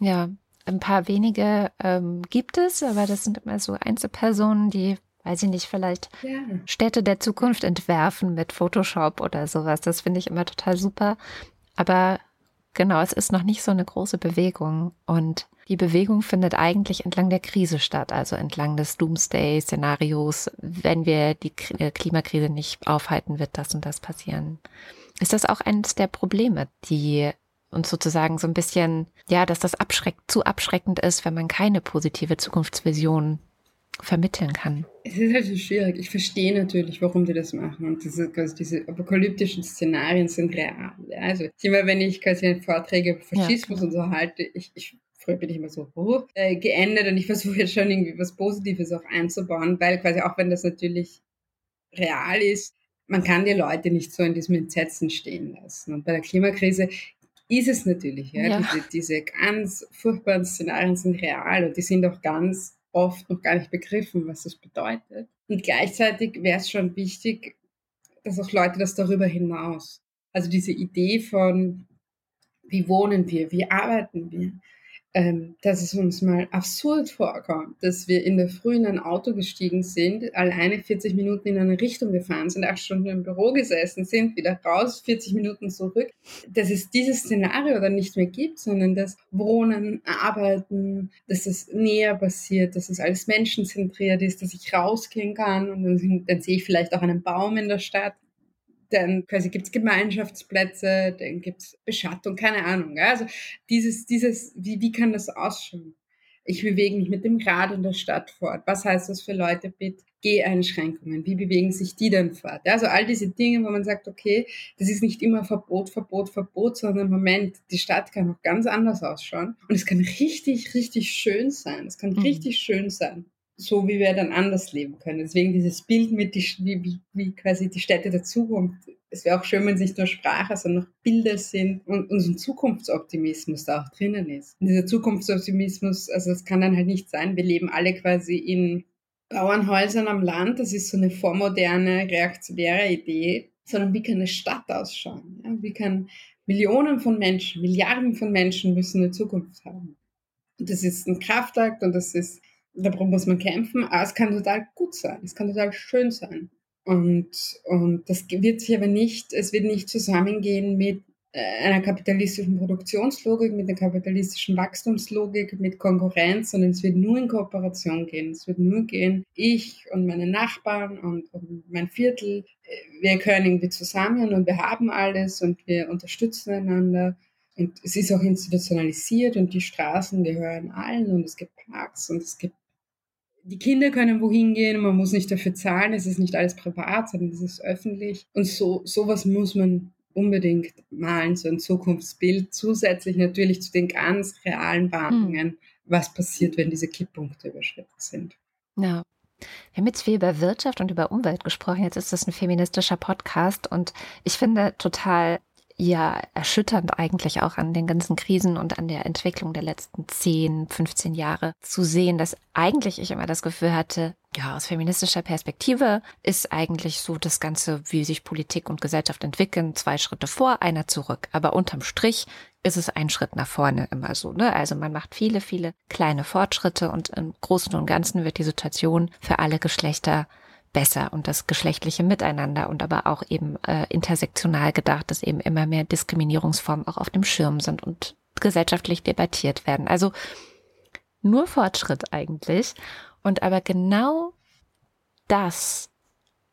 Ja, ein paar wenige ähm, gibt es, aber das sind immer so Einzelpersonen, die weiß ich nicht, vielleicht ja. Städte der Zukunft entwerfen mit Photoshop oder sowas. Das finde ich immer total super. Aber genau, es ist noch nicht so eine große Bewegung. Und die Bewegung findet eigentlich entlang der Krise statt, also entlang des Doomsday-Szenarios. Wenn wir die äh, Klimakrise nicht aufhalten, wird das und das passieren. Ist das auch eines der Probleme, die uns sozusagen so ein bisschen, ja, dass das abschreckt, zu abschreckend ist, wenn man keine positive Zukunftsvision vermitteln kann. Es ist halt so schwierig. Ich verstehe natürlich, warum die das machen. Und diese, quasi diese apokalyptischen Szenarien sind real. Also immer wenn ich quasi Vorträge über Faschismus ja. und so halte, ich, ich früher bin ich immer so oh, äh, geendet und ich versuche jetzt schon irgendwie was Positives auch einzubauen, weil quasi auch wenn das natürlich real ist, man kann die Leute nicht so in diesem Entsetzen stehen lassen. Und bei der Klimakrise ist es natürlich. Ja? ja. Diese, diese ganz furchtbaren Szenarien sind real und die sind auch ganz oft noch gar nicht begriffen, was das bedeutet. Und gleichzeitig wäre es schon wichtig, dass auch Leute das darüber hinaus, also diese Idee von, wie wohnen wir, wie arbeiten wir, ähm, dass es uns mal absurd vorkommt, dass wir in der Früh in ein Auto gestiegen sind, alleine 40 Minuten in eine Richtung gefahren sind, acht Stunden im Büro gesessen sind, wieder raus, 40 Minuten zurück, dass es dieses Szenario dann nicht mehr gibt, sondern dass Wohnen, Arbeiten, dass es näher passiert, dass es alles menschenzentriert ist, dass ich rausgehen kann und dann, dann sehe ich vielleicht auch einen Baum in der Stadt dann quasi gibt es Gemeinschaftsplätze, dann gibt es Beschattung, keine Ahnung. Ja? Also dieses, dieses, wie, wie kann das ausschauen? Ich bewege mich mit dem Rad in der Stadt fort. Was heißt das für Leute mit Geheinschränkungen? Wie bewegen sich die dann fort? Ja, also all diese Dinge, wo man sagt, okay, das ist nicht immer Verbot, Verbot, Verbot, sondern Moment, die Stadt kann auch ganz anders ausschauen. Und es kann richtig, richtig schön sein. Es kann mhm. richtig schön sein so wie wir dann anders leben können. Deswegen dieses Bild mit die, wie, wie, quasi die Städte der Zukunft. Es wäre auch schön, wenn es nicht nur Sprache, sondern auch Bilder sind und unser Zukunftsoptimismus da auch drinnen ist. Und dieser Zukunftsoptimismus, also das kann dann halt nicht sein. Wir leben alle quasi in Bauernhäusern am Land. Das ist so eine vormoderne, reaktionäre Idee. Sondern wie kann eine Stadt ausschauen? Ja? Wie kann Millionen von Menschen, Milliarden von Menschen müssen eine Zukunft haben? Und das ist ein Kraftakt und das ist darum muss man kämpfen, aber es kann total gut sein, es kann total schön sein. Und, und das wird sich aber nicht, es wird nicht zusammengehen mit äh, einer kapitalistischen Produktionslogik, mit einer kapitalistischen Wachstumslogik, mit Konkurrenz, sondern es wird nur in Kooperation gehen. Es wird nur gehen, ich und meine Nachbarn und, und mein Viertel, äh, wir können irgendwie zusammen und wir haben alles und wir unterstützen einander. Und es ist auch institutionalisiert und die Straßen gehören allen und es gibt Parks und es gibt die Kinder können wohin gehen, man muss nicht dafür zahlen, es ist nicht alles privat, sondern es ist öffentlich. Und so sowas muss man unbedingt malen, so ein Zukunftsbild, zusätzlich natürlich zu den ganz realen Warnungen, hm. was passiert, wenn diese Kipppunkte überschritten sind. Ja. Wir haben jetzt viel über Wirtschaft und über Umwelt gesprochen. Jetzt ist das ein feministischer Podcast und ich finde total ja erschütternd eigentlich auch an den ganzen Krisen und an der Entwicklung der letzten 10, 15 Jahre zu sehen, dass eigentlich ich immer das Gefühl hatte, ja, aus feministischer Perspektive ist eigentlich so das Ganze, wie sich Politik und Gesellschaft entwickeln, zwei Schritte vor, einer zurück. Aber unterm Strich ist es ein Schritt nach vorne immer so. Ne? Also man macht viele, viele kleine Fortschritte und im Großen und Ganzen wird die Situation für alle Geschlechter besser und das geschlechtliche Miteinander und aber auch eben äh, intersektional gedacht, dass eben immer mehr Diskriminierungsformen auch auf dem Schirm sind und gesellschaftlich debattiert werden. Also nur Fortschritt eigentlich. Und aber genau das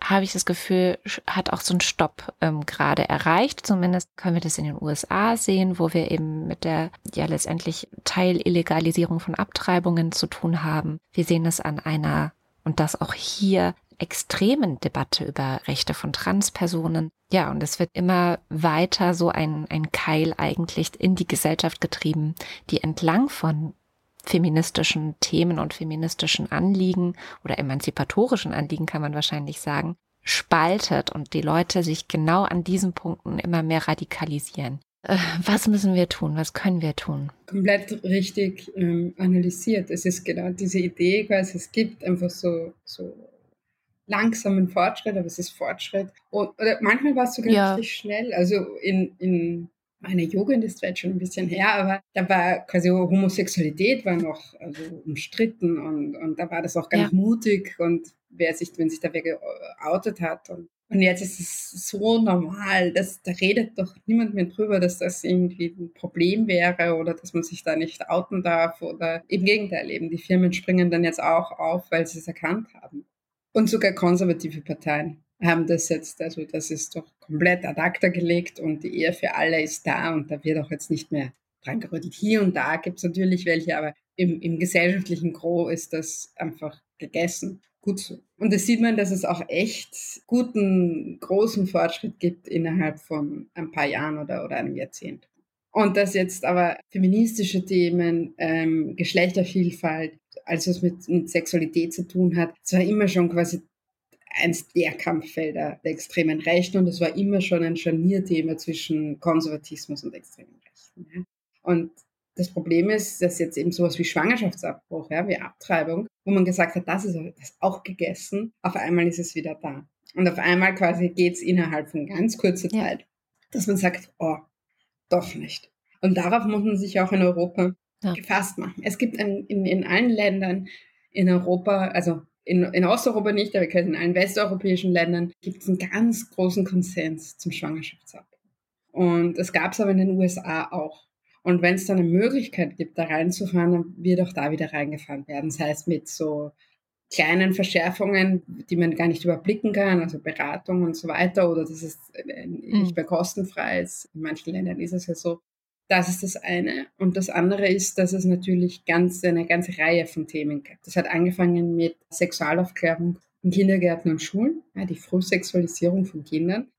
habe ich das Gefühl, hat auch so einen Stopp ähm, gerade erreicht. Zumindest können wir das in den USA sehen, wo wir eben mit der ja letztendlich Teilillegalisierung von Abtreibungen zu tun haben. Wir sehen es an einer und das auch hier extremen Debatte über Rechte von Transpersonen. Ja, und es wird immer weiter so ein, ein Keil eigentlich in die Gesellschaft getrieben, die entlang von feministischen Themen und feministischen Anliegen oder emanzipatorischen Anliegen kann man wahrscheinlich sagen, spaltet und die Leute sich genau an diesen Punkten immer mehr radikalisieren. Äh, was müssen wir tun? Was können wir tun? Komplett richtig ähm, analysiert. Es ist genau diese Idee, quasi es gibt einfach so, so langsamen Fortschritt, aber es ist Fortschritt. Und, oder manchmal war es sogar ja. richtig schnell. Also in, in meiner Jugend ist vielleicht schon ein bisschen her, aber da war quasi Homosexualität war noch also umstritten und, und da war das auch ganz ja. mutig und wer sich, wenn sich da wer geoutet hat und und jetzt ist es so normal, dass da redet doch niemand mehr drüber, dass das irgendwie ein Problem wäre oder dass man sich da nicht outen darf oder im Gegenteil eben. Die Firmen springen dann jetzt auch auf, weil sie es erkannt haben. Und sogar konservative Parteien haben das jetzt, also das ist doch komplett ad acta gelegt und die Ehe für alle ist da und da wird auch jetzt nicht mehr dran gerüttelt. Hier und da gibt es natürlich welche, aber im, im gesellschaftlichen Gros ist das einfach gegessen. Gut so. Und da sieht man, dass es auch echt guten, großen Fortschritt gibt innerhalb von ein paar Jahren oder, oder einem Jahrzehnt. Und dass jetzt aber feministische Themen, ähm, Geschlechtervielfalt, alles was mit, mit Sexualität zu tun hat, es war immer schon quasi eins der Kampffelder der extremen Rechten und es war immer schon ein Scharnierthema zwischen Konservatismus und extremen Rechten. Ja. Und das Problem ist, dass jetzt eben sowas wie Schwangerschaftsabbruch, ja, wie Abtreibung, wo man gesagt hat, das ist das auch gegessen, auf einmal ist es wieder da. Und auf einmal quasi geht es innerhalb von ganz kurzer ja. Zeit, dass man sagt, oh, doch nicht. Und darauf muss man sich auch in Europa ja. gefasst machen. Es gibt ein, in, in allen Ländern in Europa, also in, in Osteuropa nicht, aber in allen westeuropäischen Ländern gibt es einen ganz großen Konsens zum Schwangerschaftsabbruch. Und das gab es aber in den USA auch. Und wenn es dann eine Möglichkeit gibt, da reinzufahren, dann wird auch da wieder reingefahren werden. Das heißt, mit so kleinen Verschärfungen, die man gar nicht überblicken kann, also Beratung und so weiter, oder dass es äh, nicht mhm. mehr kostenfrei ist. In manchen Ländern ist es ja so. Das ist das eine. Und das andere ist, dass es natürlich ganz, eine ganze Reihe von Themen gibt. Das hat angefangen mit Sexualaufklärung in Kindergärten und Schulen, ja, die Frühsexualisierung von Kindern,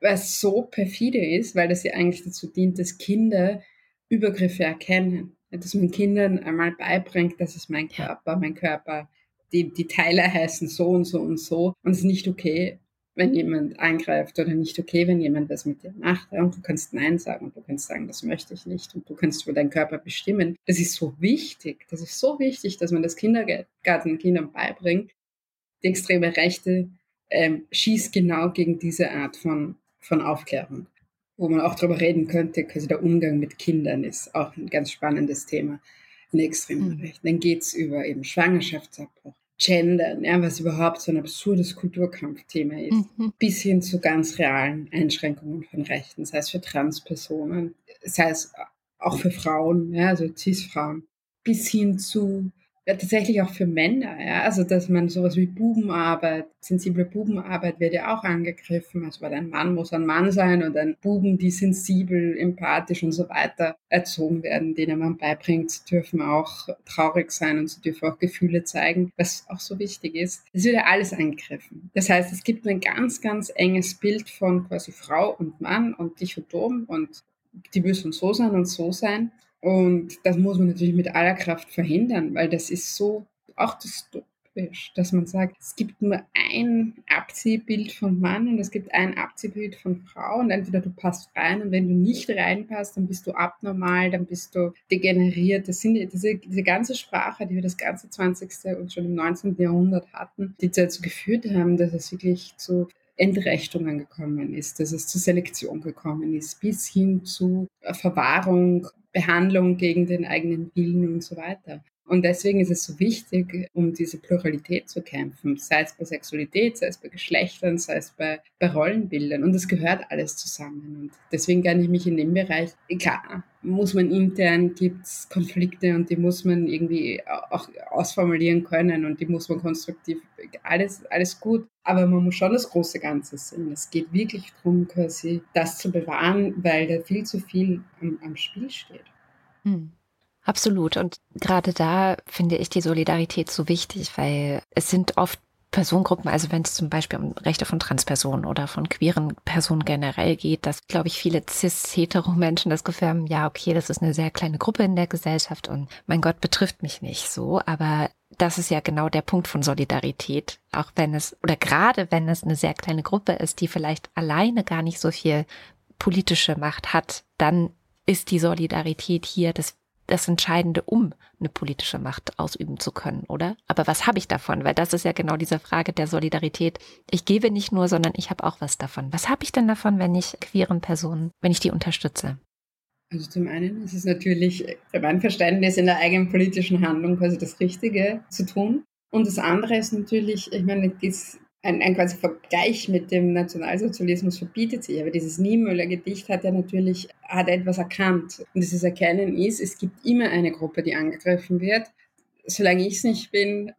was so perfide ist, weil das ja eigentlich dazu dient, dass Kinder Übergriffe erkennen. Dass man Kindern einmal beibringt, das ist mein Körper, mein Körper, die, die Teile heißen so und so und so. Und es ist nicht okay, wenn jemand eingreift oder nicht okay, wenn jemand was mit dir macht. Und du kannst Nein sagen und du kannst sagen, das möchte ich nicht und du kannst über deinen Körper bestimmen. Das ist so wichtig. Das ist so wichtig, dass man das Kindergarten Kindern beibringt. Die extreme Rechte ähm, schießt genau gegen diese Art von, von Aufklärung wo man auch darüber reden könnte, quasi der Umgang mit Kindern ist auch ein ganz spannendes Thema in extremen mhm. Rechten. Dann geht es über eben Schwangerschaftsabbruch, Gendern, ja, was überhaupt so ein absurdes Kulturkampfthema ist, mhm. bis hin zu ganz realen Einschränkungen von Rechten, sei es für Transpersonen, sei es auch für Frauen, ja, also Cis-Frauen, bis hin zu ja, tatsächlich auch für Männer, ja, also dass man sowas wie Bubenarbeit, sensible Bubenarbeit wird ja auch angegriffen, also weil ein Mann muss ein Mann sein und ein Buben, die sensibel, empathisch und so weiter erzogen werden, denen man beibringt, sie dürfen auch traurig sein und sie dürfen auch Gefühle zeigen, was auch so wichtig ist. Es wird ja alles angegriffen. Das heißt, es gibt ein ganz, ganz enges Bild von quasi Frau und Mann und Dichotom und die müssen so sein und so sein. Und das muss man natürlich mit aller Kraft verhindern, weil das ist so auch dystopisch, dass man sagt, es gibt nur ein Abziehbild von Mann und es gibt ein Abziehbild von Frau und entweder du passt rein und wenn du nicht reinpasst, dann bist du abnormal, dann bist du degeneriert. Das sind diese, diese ganze Sprache, die wir das ganze 20. und schon im 19. Jahrhundert hatten, die dazu geführt haben, dass es wirklich zu Entrechtungen gekommen ist, dass es zur Selektion gekommen ist, bis hin zu Verwahrung Behandlung gegen den eigenen Willen und so weiter. Und deswegen ist es so wichtig, um diese Pluralität zu kämpfen, sei es bei Sexualität, sei es bei Geschlechtern, sei es bei, bei Rollenbildern. Und das gehört alles zusammen. Und deswegen kann ich mich in dem Bereich, klar, muss man intern, gibt es Konflikte und die muss man irgendwie auch ausformulieren können und die muss man konstruktiv, alles, alles gut. Aber man muss schon das große Ganze sehen. Es geht wirklich darum, quasi das zu bewahren, weil da viel zu viel am, am Spiel steht. Hm. Absolut. Und gerade da finde ich die Solidarität so wichtig, weil es sind oft Personengruppen, also wenn es zum Beispiel um Rechte von Transpersonen oder von queeren Personen generell geht, dass, glaube ich, viele cis-hetero-Menschen das Gefühl haben, ja, okay, das ist eine sehr kleine Gruppe in der Gesellschaft und mein Gott betrifft mich nicht so, aber das ist ja genau der Punkt von Solidarität, auch wenn es, oder gerade wenn es eine sehr kleine Gruppe ist, die vielleicht alleine gar nicht so viel politische Macht hat, dann ist die Solidarität hier das das Entscheidende, um eine politische Macht ausüben zu können, oder? Aber was habe ich davon? Weil das ist ja genau diese Frage der Solidarität. Ich gebe nicht nur, sondern ich habe auch was davon. Was habe ich denn davon, wenn ich queeren Personen, wenn ich die unterstütze? Also zum einen ist es natürlich für mein Verständnis in der eigenen politischen Handlung quasi das Richtige zu tun. Und das andere ist natürlich, ich meine, das ein, ein quasi Vergleich mit dem Nationalsozialismus verbietet sich. Aber dieses Niemöller-Gedicht hat ja natürlich, hat etwas erkannt. Und dieses Erkennen ist, es gibt immer eine Gruppe, die angegriffen wird. Solange ich es nicht bin,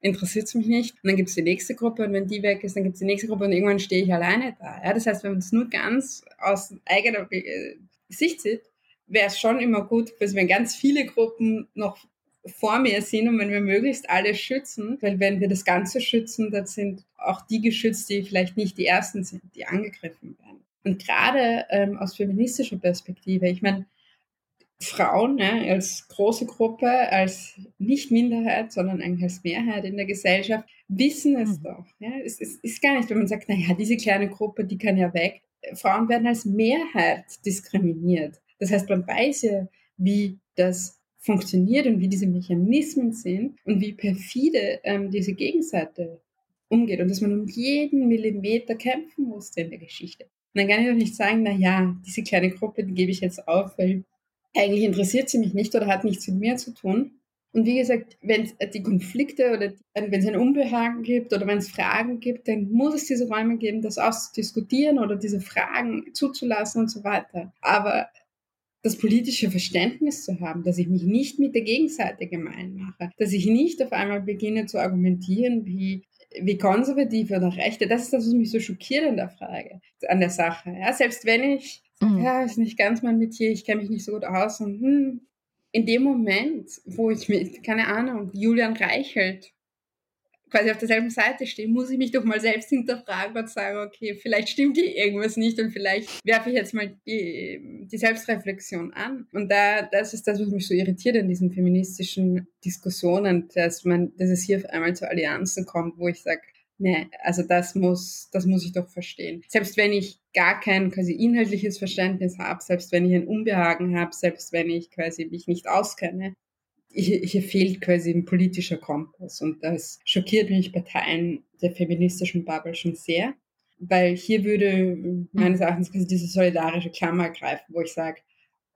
interessiert es mich nicht. Und dann gibt es die nächste Gruppe und wenn die weg ist, dann gibt es die nächste Gruppe und irgendwann stehe ich alleine da. Ja, das heißt, wenn man es nur ganz aus eigener äh, Sicht sieht, wäre es schon immer gut, wenn ganz viele Gruppen noch vor mir sind und wenn wir möglichst alle schützen, weil wenn wir das Ganze schützen, dann sind auch die geschützt, die vielleicht nicht die Ersten sind, die angegriffen werden. Und gerade ähm, aus feministischer Perspektive, ich meine, Frauen ne, als große Gruppe, als nicht Minderheit, sondern eigentlich als Mehrheit in der Gesellschaft, wissen es mhm. doch. Ja. Es, es, ist gar nicht, wenn man sagt, naja, diese kleine Gruppe, die kann ja weg. Frauen werden als Mehrheit diskriminiert. Das heißt, man weiß ja, wie das funktioniert und wie diese Mechanismen sind und wie perfide ähm, diese Gegenseite umgeht und dass man um jeden Millimeter kämpfen musste in der Geschichte. Und dann kann ich doch nicht sagen, na ja, diese kleine Gruppe, die gebe ich jetzt auf, weil eigentlich interessiert sie mich nicht oder hat nichts mit mir zu tun. Und wie gesagt, wenn es die Konflikte oder wenn es ein Unbehagen gibt oder wenn es Fragen gibt, dann muss es diese Räume geben, das auszudiskutieren oder diese Fragen zuzulassen und so weiter. Aber das politische Verständnis zu haben, dass ich mich nicht mit der Gegenseite gemein mache, dass ich nicht auf einmal beginne zu argumentieren, wie wie konservativ oder rechte, das ist das, was mich so schockiert an der Frage, an der Sache. Ja, selbst wenn ich, mhm. ja, ist nicht ganz mein Metier, ich kenne mich nicht so gut aus und hm, in dem Moment, wo ich mit, keine Ahnung, Julian Reichelt quasi auf derselben Seite stehe, muss ich mich doch mal selbst hinterfragen und sagen, okay, vielleicht stimmt hier irgendwas nicht und vielleicht werfe ich jetzt mal die, die Selbstreflexion an. Und da, das ist das, was mich so irritiert in diesen feministischen Diskussionen, dass man, dass es hier auf einmal zu Allianzen kommt, wo ich sage, Nee, also das muss, das muss ich doch verstehen. Selbst wenn ich gar kein quasi inhaltliches Verständnis habe, selbst wenn ich ein Unbehagen habe, selbst wenn ich quasi mich nicht auskenne, hier, hier fehlt quasi ein politischer Kompass. Und das schockiert mich bei Teilen der feministischen Bubble schon sehr, weil hier würde meines Erachtens quasi diese solidarische Klammer greifen, wo ich sage,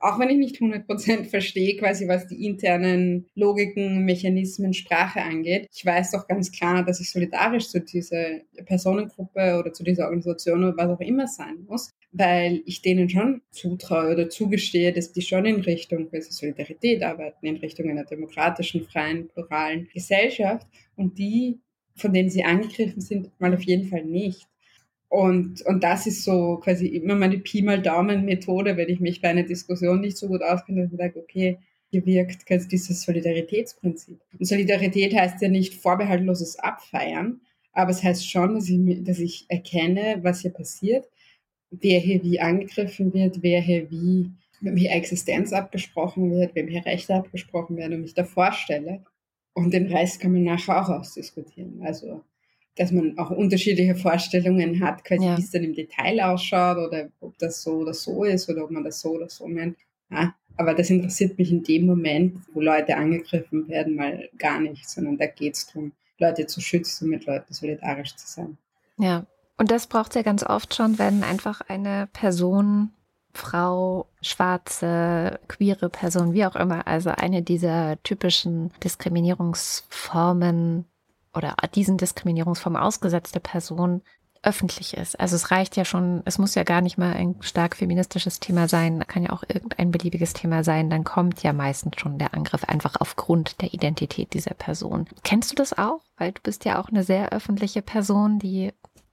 auch wenn ich nicht 100% verstehe, quasi was die internen Logiken, Mechanismen, Sprache angeht, ich weiß doch ganz klar, dass ich solidarisch zu dieser Personengruppe oder zu dieser Organisation oder was auch immer sein muss, weil ich denen schon zutraue oder zugestehe, dass die schon in Richtung quasi Solidarität arbeiten, in Richtung einer demokratischen, freien, pluralen Gesellschaft und die, von denen sie angegriffen sind, mal auf jeden Fall nicht. Und, und das ist so quasi immer meine Pi mal Daumen Methode, wenn ich mich bei einer Diskussion nicht so gut auskenne, ich sage, okay, hier wirkt quasi dieses Solidaritätsprinzip. Und Solidarität heißt ja nicht vorbehaltloses Abfeiern, aber es heißt schon, dass ich, dass ich erkenne, was hier passiert, wer hier wie angegriffen wird, wer hier wie, wem hier Existenz abgesprochen wird, wem hier Rechte abgesprochen werden und mich da vorstelle. Und den Rest kann man nachher auch ausdiskutieren. Also dass man auch unterschiedliche Vorstellungen hat, quasi ja. wie es dann im Detail ausschaut oder ob das so oder so ist oder ob man das so oder so nennt. Ja, aber das interessiert mich in dem Moment, wo Leute angegriffen werden, mal gar nicht, sondern da geht es darum, Leute zu schützen, mit Leuten solidarisch zu sein. Ja, und das braucht es ja ganz oft schon, wenn einfach eine Person, Frau, schwarze, queere Person, wie auch immer, also eine dieser typischen Diskriminierungsformen oder diesen Diskriminierungsformen ausgesetzte Person öffentlich ist. Also es reicht ja schon, es muss ja gar nicht mal ein stark feministisches Thema sein, kann ja auch irgendein beliebiges Thema sein, dann kommt ja meistens schon der Angriff einfach aufgrund der Identität dieser Person. Kennst du das auch? Weil du bist ja auch eine sehr öffentliche Person, die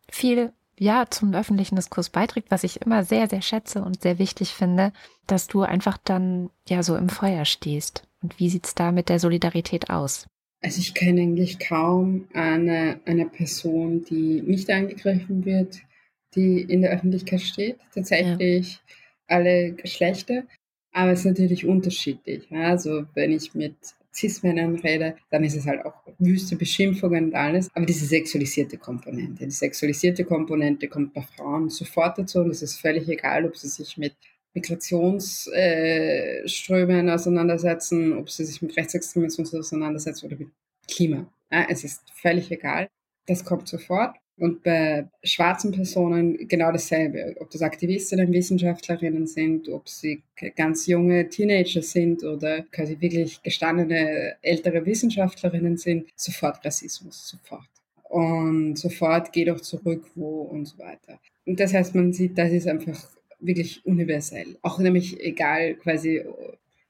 viel ja zum öffentlichen Diskurs beiträgt, was ich immer sehr, sehr schätze und sehr wichtig finde, dass du einfach dann ja so im Feuer stehst. Und wie sieht's da mit der Solidarität aus? Also ich kenne eigentlich kaum eine, eine Person, die nicht angegriffen wird, die in der Öffentlichkeit steht. Tatsächlich ja. alle Geschlechter. Aber es ist natürlich unterschiedlich. Also wenn ich mit Cis-Männern rede, dann ist es halt auch wüste Beschimpfungen und alles. Aber diese sexualisierte Komponente, die sexualisierte Komponente kommt bei Frauen sofort dazu und es ist völlig egal, ob sie sich mit Migrationsströmen auseinandersetzen, ob sie sich mit Rechtsextremismus auseinandersetzen oder mit Klima. Ja, es ist völlig egal. Das kommt sofort. Und bei schwarzen Personen genau dasselbe. Ob das Aktivistinnen, Wissenschaftlerinnen sind, ob sie ganz junge Teenager sind oder quasi wirklich gestandene ältere Wissenschaftlerinnen sind, sofort Rassismus, sofort. Und sofort geht auch zurück, wo und so weiter. Und das heißt, man sieht, das ist einfach wirklich universell. Auch nämlich egal quasi,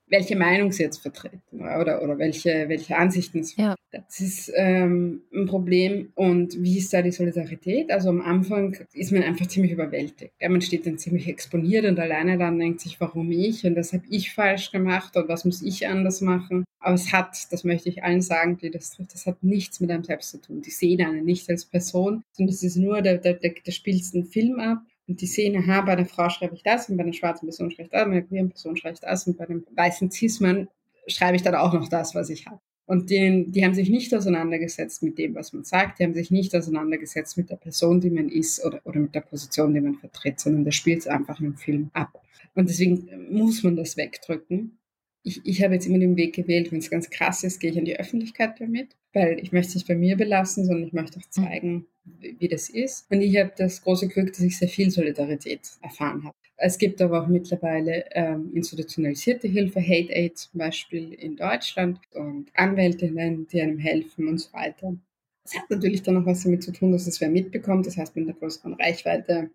welche Meinung sie jetzt vertreten oder, oder welche, welche Ansichten sie ja. Das ist ähm, ein Problem. Und wie ist da die Solidarität? Also am Anfang ist man einfach ziemlich überwältigt. Ja, man steht dann ziemlich exponiert und alleine dann denkt sich, warum ich und was habe ich falsch gemacht und was muss ich anders machen. Aber es hat, das möchte ich allen sagen, die das trifft, das hat nichts mit einem selbst zu tun. Die sehen einen nicht als Person, sondern es ist nur, der, der, der, der spielst einen Film ab und die sehen, aha, bei einer Frau schreibe ich das und bei einer schwarzen Person schreibe ich das, bei einer queeren Person schreibe ich das und bei einem weißen Cis-Mann schreibe ich dann auch noch das, was ich habe. Und den, die haben sich nicht auseinandergesetzt mit dem, was man sagt, die haben sich nicht auseinandergesetzt mit der Person, die man ist oder, oder mit der Position, die man vertritt, sondern der spielt es einfach im Film ab. Und deswegen muss man das wegdrücken. Ich, ich habe jetzt immer den Weg gewählt, wenn es ganz krass ist, gehe ich in die Öffentlichkeit damit, weil ich möchte es nicht bei mir belassen, sondern ich möchte auch zeigen, wie, wie das ist. Und ich habe das große Glück, dass ich sehr viel Solidarität erfahren habe. Es gibt aber auch mittlerweile ähm, institutionalisierte Hilfe, Hate Aid zum Beispiel in Deutschland und Anwältinnen, die einem helfen und so weiter. Das hat natürlich dann auch was damit zu tun, dass es wer mitbekommt. Das heißt, mit einer größeren Reichweite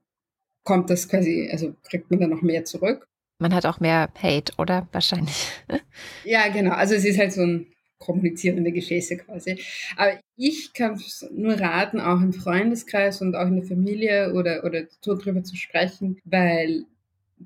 kommt das quasi, also kriegt man dann noch mehr zurück. Man hat auch mehr Hate, oder? Wahrscheinlich. ja, genau. Also es ist halt so ein kommunizierende Gefäße quasi. Aber ich kann nur raten, auch im Freundeskreis und auch in der Familie oder, oder darüber zu sprechen, weil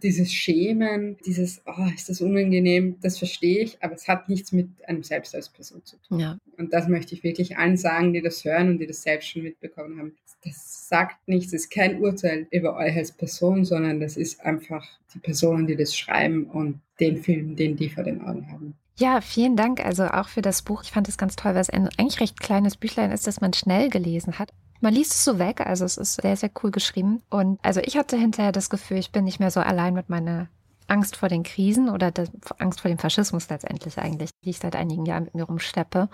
dieses Schämen, dieses, oh, ist das unangenehm, das verstehe ich, aber es hat nichts mit einem selbst als Person zu tun. Ja. Und das möchte ich wirklich allen sagen, die das hören und die das selbst schon mitbekommen haben. Das sagt nichts, es ist kein Urteil über euch als Person, sondern das ist einfach die Personen, die das schreiben und den Film, den die vor den Augen haben. Ja, vielen Dank also auch für das Buch. Ich fand es ganz toll, weil es ein eigentlich recht kleines Büchlein ist, das man schnell gelesen hat. Man liest es so weg, also es ist sehr, sehr cool geschrieben. Und also ich hatte hinterher das Gefühl, ich bin nicht mehr so allein mit meiner Angst vor den Krisen oder der Angst vor dem Faschismus letztendlich eigentlich, die ich seit einigen Jahren mit mir rumschleppe.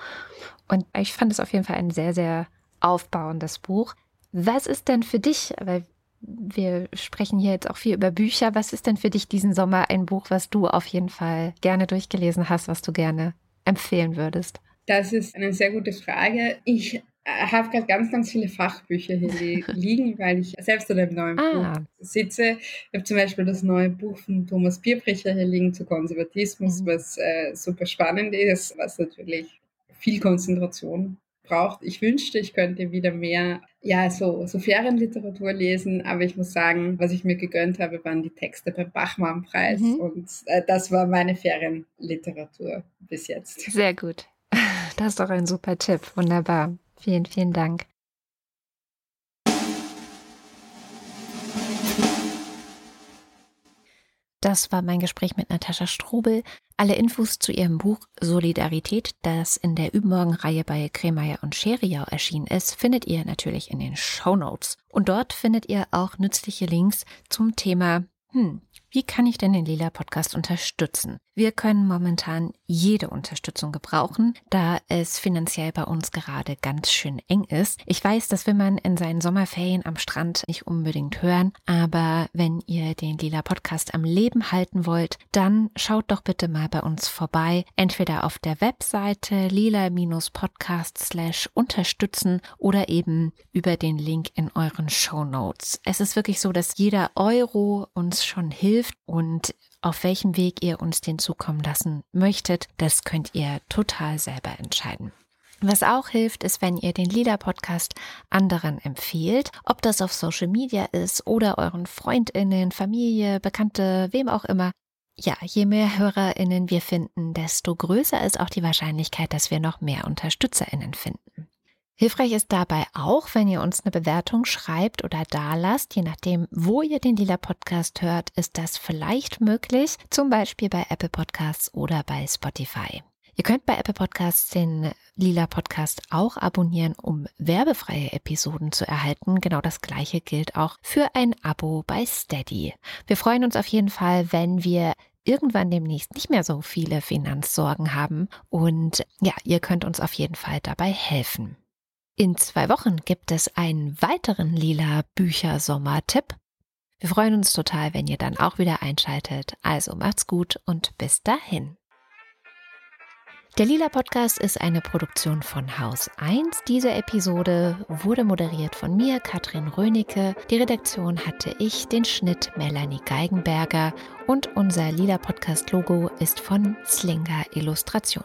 Und ich fand es auf jeden Fall ein sehr, sehr aufbauendes Buch. Was ist denn für dich, weil wir sprechen hier jetzt auch viel über Bücher, was ist denn für dich diesen Sommer ein Buch, was du auf jeden Fall gerne durchgelesen hast, was du gerne empfehlen würdest? Das ist eine sehr gute Frage. Ich habe gerade ganz, ganz viele Fachbücher hier liegen, weil ich selbst an einem neuen ah. Buch sitze. Ich habe zum Beispiel das neue Buch von Thomas Bierbrecher hier liegen zu Konservatismus, mhm. was äh, super spannend ist, was natürlich viel Konzentration braucht. Ich wünschte, ich könnte wieder mehr, ja, so, so Ferienliteratur lesen, aber ich muss sagen, was ich mir gegönnt habe, waren die Texte beim Bachmann-Preis mhm. und äh, das war meine Ferienliteratur bis jetzt. Sehr gut. Das ist doch ein super Tipp. Wunderbar. Vielen, vielen Dank. Das war mein Gespräch mit Natascha Strobel. Alle Infos zu ihrem Buch Solidarität, das in der Übermorgenreihe bei Kremeyer und Scheriau erschienen ist, findet ihr natürlich in den Show Notes. Und dort findet ihr auch nützliche Links zum Thema, hm, wie kann ich denn den Lila Podcast unterstützen? Wir können momentan jede Unterstützung gebrauchen, da es finanziell bei uns gerade ganz schön eng ist. Ich weiß, das will man in seinen Sommerferien am Strand nicht unbedingt hören, aber wenn ihr den Lila Podcast am Leben halten wollt, dann schaut doch bitte mal bei uns vorbei, entweder auf der Webseite lila-podcast unterstützen oder eben über den Link in euren Show Notes. Es ist wirklich so, dass jeder Euro uns schon hilft und auf welchem Weg ihr uns den zukommen lassen möchtet, das könnt ihr total selber entscheiden. Was auch hilft, ist, wenn ihr den Lila Podcast anderen empfehlt, ob das auf Social Media ist oder euren Freundinnen, Familie, Bekannte, wem auch immer. Ja, je mehr Hörerinnen wir finden, desto größer ist auch die Wahrscheinlichkeit, dass wir noch mehr Unterstützerinnen finden. Hilfreich ist dabei auch, wenn ihr uns eine Bewertung schreibt oder da lasst, je nachdem, wo ihr den Lila Podcast hört, ist das vielleicht möglich, zum Beispiel bei Apple Podcasts oder bei Spotify. Ihr könnt bei Apple Podcasts den Lila Podcast auch abonnieren, um werbefreie Episoden zu erhalten. Genau das gleiche gilt auch für ein Abo bei Steady. Wir freuen uns auf jeden Fall, wenn wir irgendwann demnächst nicht mehr so viele Finanzsorgen haben und ja, ihr könnt uns auf jeden Fall dabei helfen. In zwei Wochen gibt es einen weiteren lila Büchersommer-Tipp. Wir freuen uns total, wenn ihr dann auch wieder einschaltet. Also macht's gut und bis dahin. Der Lila Podcast ist eine Produktion von Haus 1. Diese Episode wurde moderiert von mir, Katrin Rönecke. Die Redaktion hatte ich, den Schnitt Melanie Geigenberger und unser Lila Podcast Logo ist von Slinger Illustration.